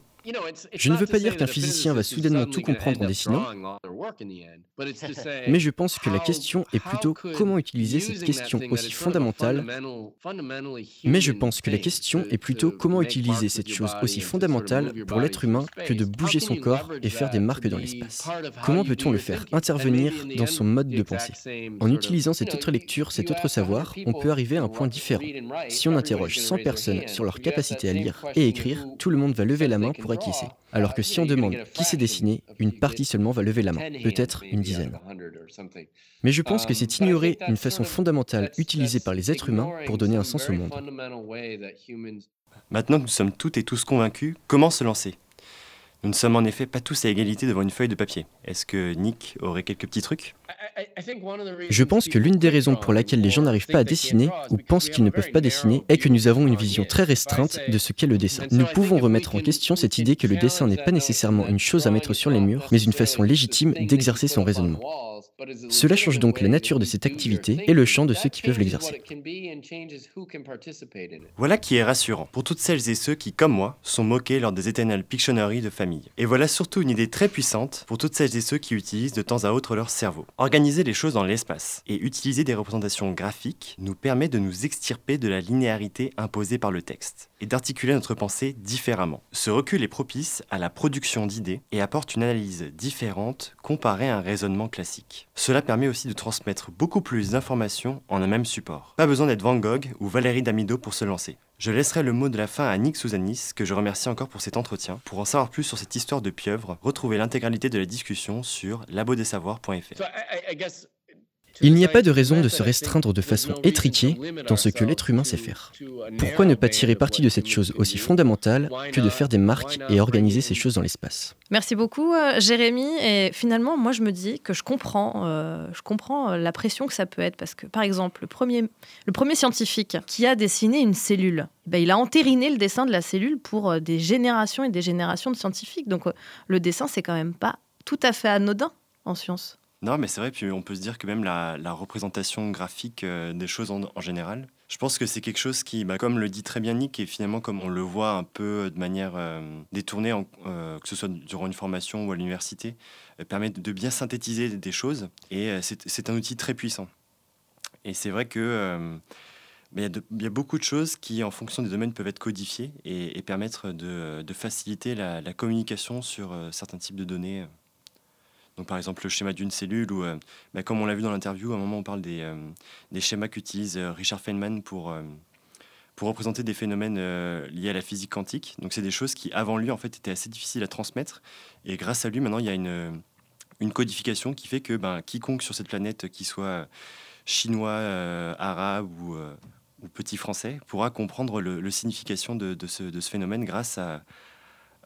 Je ne veux pas dire qu'un physicien va soudainement tout comprendre en dessinant, [laughs] mais je pense que la question est plutôt comment utiliser cette question aussi fondamentale. Mais je pense que la question est plutôt comment utiliser cette chose aussi fondamentale pour l'être humain que de bouger son corps et faire des marques dans l'espace? Comment peut-on le faire? Intervenir dans son mode de pensée En utilisant cette autre lecture, cet autre savoir, on peut arriver à un point différent. Si on interroge 100 personnes sur leur capacité à lire et écrire, tout le monde va lever la main pour Alors que si on demande qui sait dessiner, une partie seulement va lever la main, peut-être une dizaine. Mais je pense que c'est ignorer une façon fondamentale utilisée par les êtres humains pour donner un sens au monde. Maintenant que nous sommes toutes et tous convaincus, comment se lancer? Nous ne sommes en effet pas tous à égalité devant une feuille de papier. Est-ce que Nick aurait quelques petits trucs? Je pense que l'une des raisons pour laquelle les gens n'arrivent pas à dessiner ou pensent qu'ils ne peuvent pas dessiner est que nous avons une vision très restreinte de ce qu'est le dessin. Nous pouvons remettre en question cette idée que le dessin n'est pas nécessairement une chose à mettre sur les murs, mais une façon légitime d'exercer son raisonnement. Cela change donc la nature de cette activité et le champ de ceux qui peuvent l'exercer. Voilà qui est rassurant pour toutes celles et ceux qui, comme moi, sont moqués lors des éternelles Pictionary de famille. Et voilà surtout une idée très puissante pour toutes celles et ceux qui utilisent de temps à autre leur cerveau. Organiser les choses dans l'espace et utiliser des représentations graphiques nous permet de nous extirper de la linéarité imposée par le texte et d'articuler notre pensée différemment. Ce recul est propice à la production d'idées et apporte une analyse différente comparée à un raisonnement classique. Cela permet aussi de transmettre beaucoup plus d'informations en un même support. Pas besoin d'être Van Gogh ou Valérie Damido pour se lancer. Je laisserai le mot de la fin à Nick Souzanis, que je remercie encore pour cet entretien. Pour en savoir plus sur cette histoire de pieuvre, retrouvez l'intégralité de la discussion sur labodessavoir.fr. Il n'y a pas de raison de se restreindre de façon étriquée dans ce que l'être humain sait faire. Pourquoi ne pas tirer parti de cette chose aussi fondamentale que de faire des marques et organiser ces choses dans l'espace? Merci beaucoup, euh, Jérémy. Et finalement, moi, je me dis que je comprends, euh, euh, la pression que ça peut être. Parce que, par exemple, le premier, scientifique qui a dessiné une cellule, ben, il a entériné le dessin de la cellule pour des générations et des générations de scientifiques. Donc, le dessin, c'est quand même pas tout à fait anodin en sciences. Non, mais c'est vrai, puis on peut se dire que même la, représentation graphique euh, des choses en, général, je pense que c'est quelque chose qui, bah, comme le dit très bien Nick, et finalement comme on le voit un peu de manière euh, détournée, euh, que ce soit durant une formation ou à l'université, permet de bien synthétiser des choses, et c'est un outil très puissant. Et c'est vrai que... Bah, il y, a beaucoup de choses qui, en fonction des domaines, peuvent être codifiées et, permettre de, faciliter la, communication sur certains types de données. Donc, par exemple, le schéma d'une cellule, ou euh, bah, comme on l'a vu dans l'interview, à un moment, on parle des, euh, schémas qu'utilise euh, Richard Feynman pour, pour représenter des phénomènes liés à la physique quantique. Donc, c'est des choses qui, avant lui, en fait, étaient assez difficiles à transmettre. Et grâce à lui, maintenant, il y a une, une codification qui fait que ben, quiconque sur cette planète, qui soit chinois, arabe ou, petit français, pourra comprendre le, signification de ce phénomène grâce à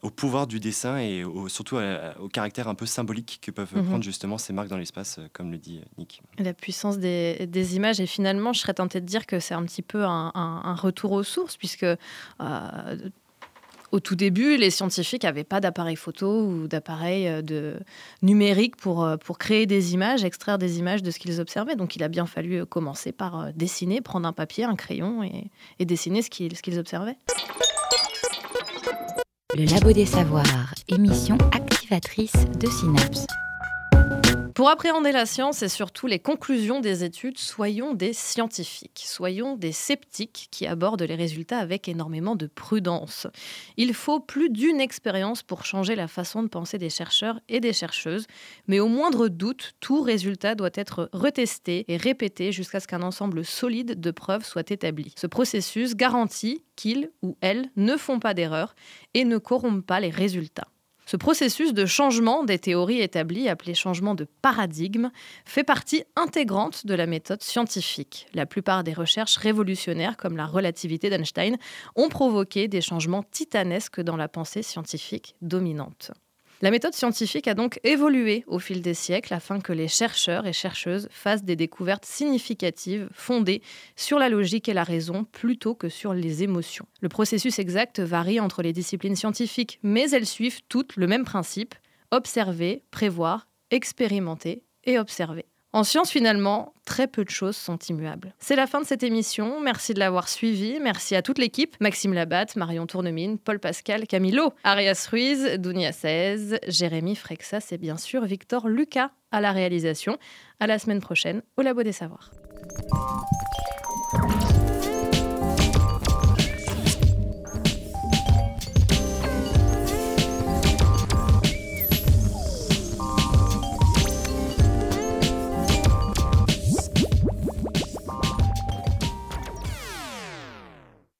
au pouvoir du dessin et surtout au caractère un peu symbolique que peuvent mhm. prendre justement ces marques dans l'espace, euh, comme le dit euh, Nick. La puissance des, images, et finalement, je serais tentée de dire que c'est un petit peu un, retour aux sources, puisque euh, au tout début, les scientifiques n'avaient pas d'appareil photo ou d'appareil de numérique pour, pour créer des images, extraire des images de ce qu'ils observaient. Donc il a bien fallu commencer par dessiner, prendre un papier, un crayon et, et dessiner ce qu'ils ce qu'ils observaient. Le Labo des Savoirs, émission activatrice de Synapse. Pour appréhender la science et surtout les conclusions des études, soyons des scientifiques, soyons des sceptiques qui abordent les résultats avec énormément de prudence. Il faut plus d'une expérience pour changer la façon de penser des chercheurs et des chercheuses, mais au moindre doute, tout résultat doit être retesté et répété jusqu'à ce qu'un ensemble solide de preuves soit établi. Ce processus garantit qu'ils ou elles ne font pas d'erreurs et ne corrompent pas les résultats. Ce processus de changement des théories établies, appelé changement de paradigme, fait partie intégrante de la méthode scientifique. La plupart des recherches révolutionnaires, comme la relativité d'Einstein, ont provoqué des changements titanesques dans la pensée scientifique dominante. La méthode scientifique a donc évolué au fil des siècles afin que les chercheurs et chercheuses fassent des découvertes significatives fondées sur la logique et la raison plutôt que sur les émotions. Le processus exact varie entre les disciplines scientifiques, mais elles suivent toutes le même principe observer, prévoir, expérimenter et observer. En science, finalement, très peu de choses sont immuables. C'est la fin de cette émission. Merci de l'avoir suivi. Merci à toute l'équipe. Maxime Labatte, Marion Tournemine, Paul Pascal, Camilo, Arias Ruiz, Dunia 16, Jérémy Frexas et bien sûr Victor Lucas à la réalisation. À la semaine prochaine au Labo des Savoirs.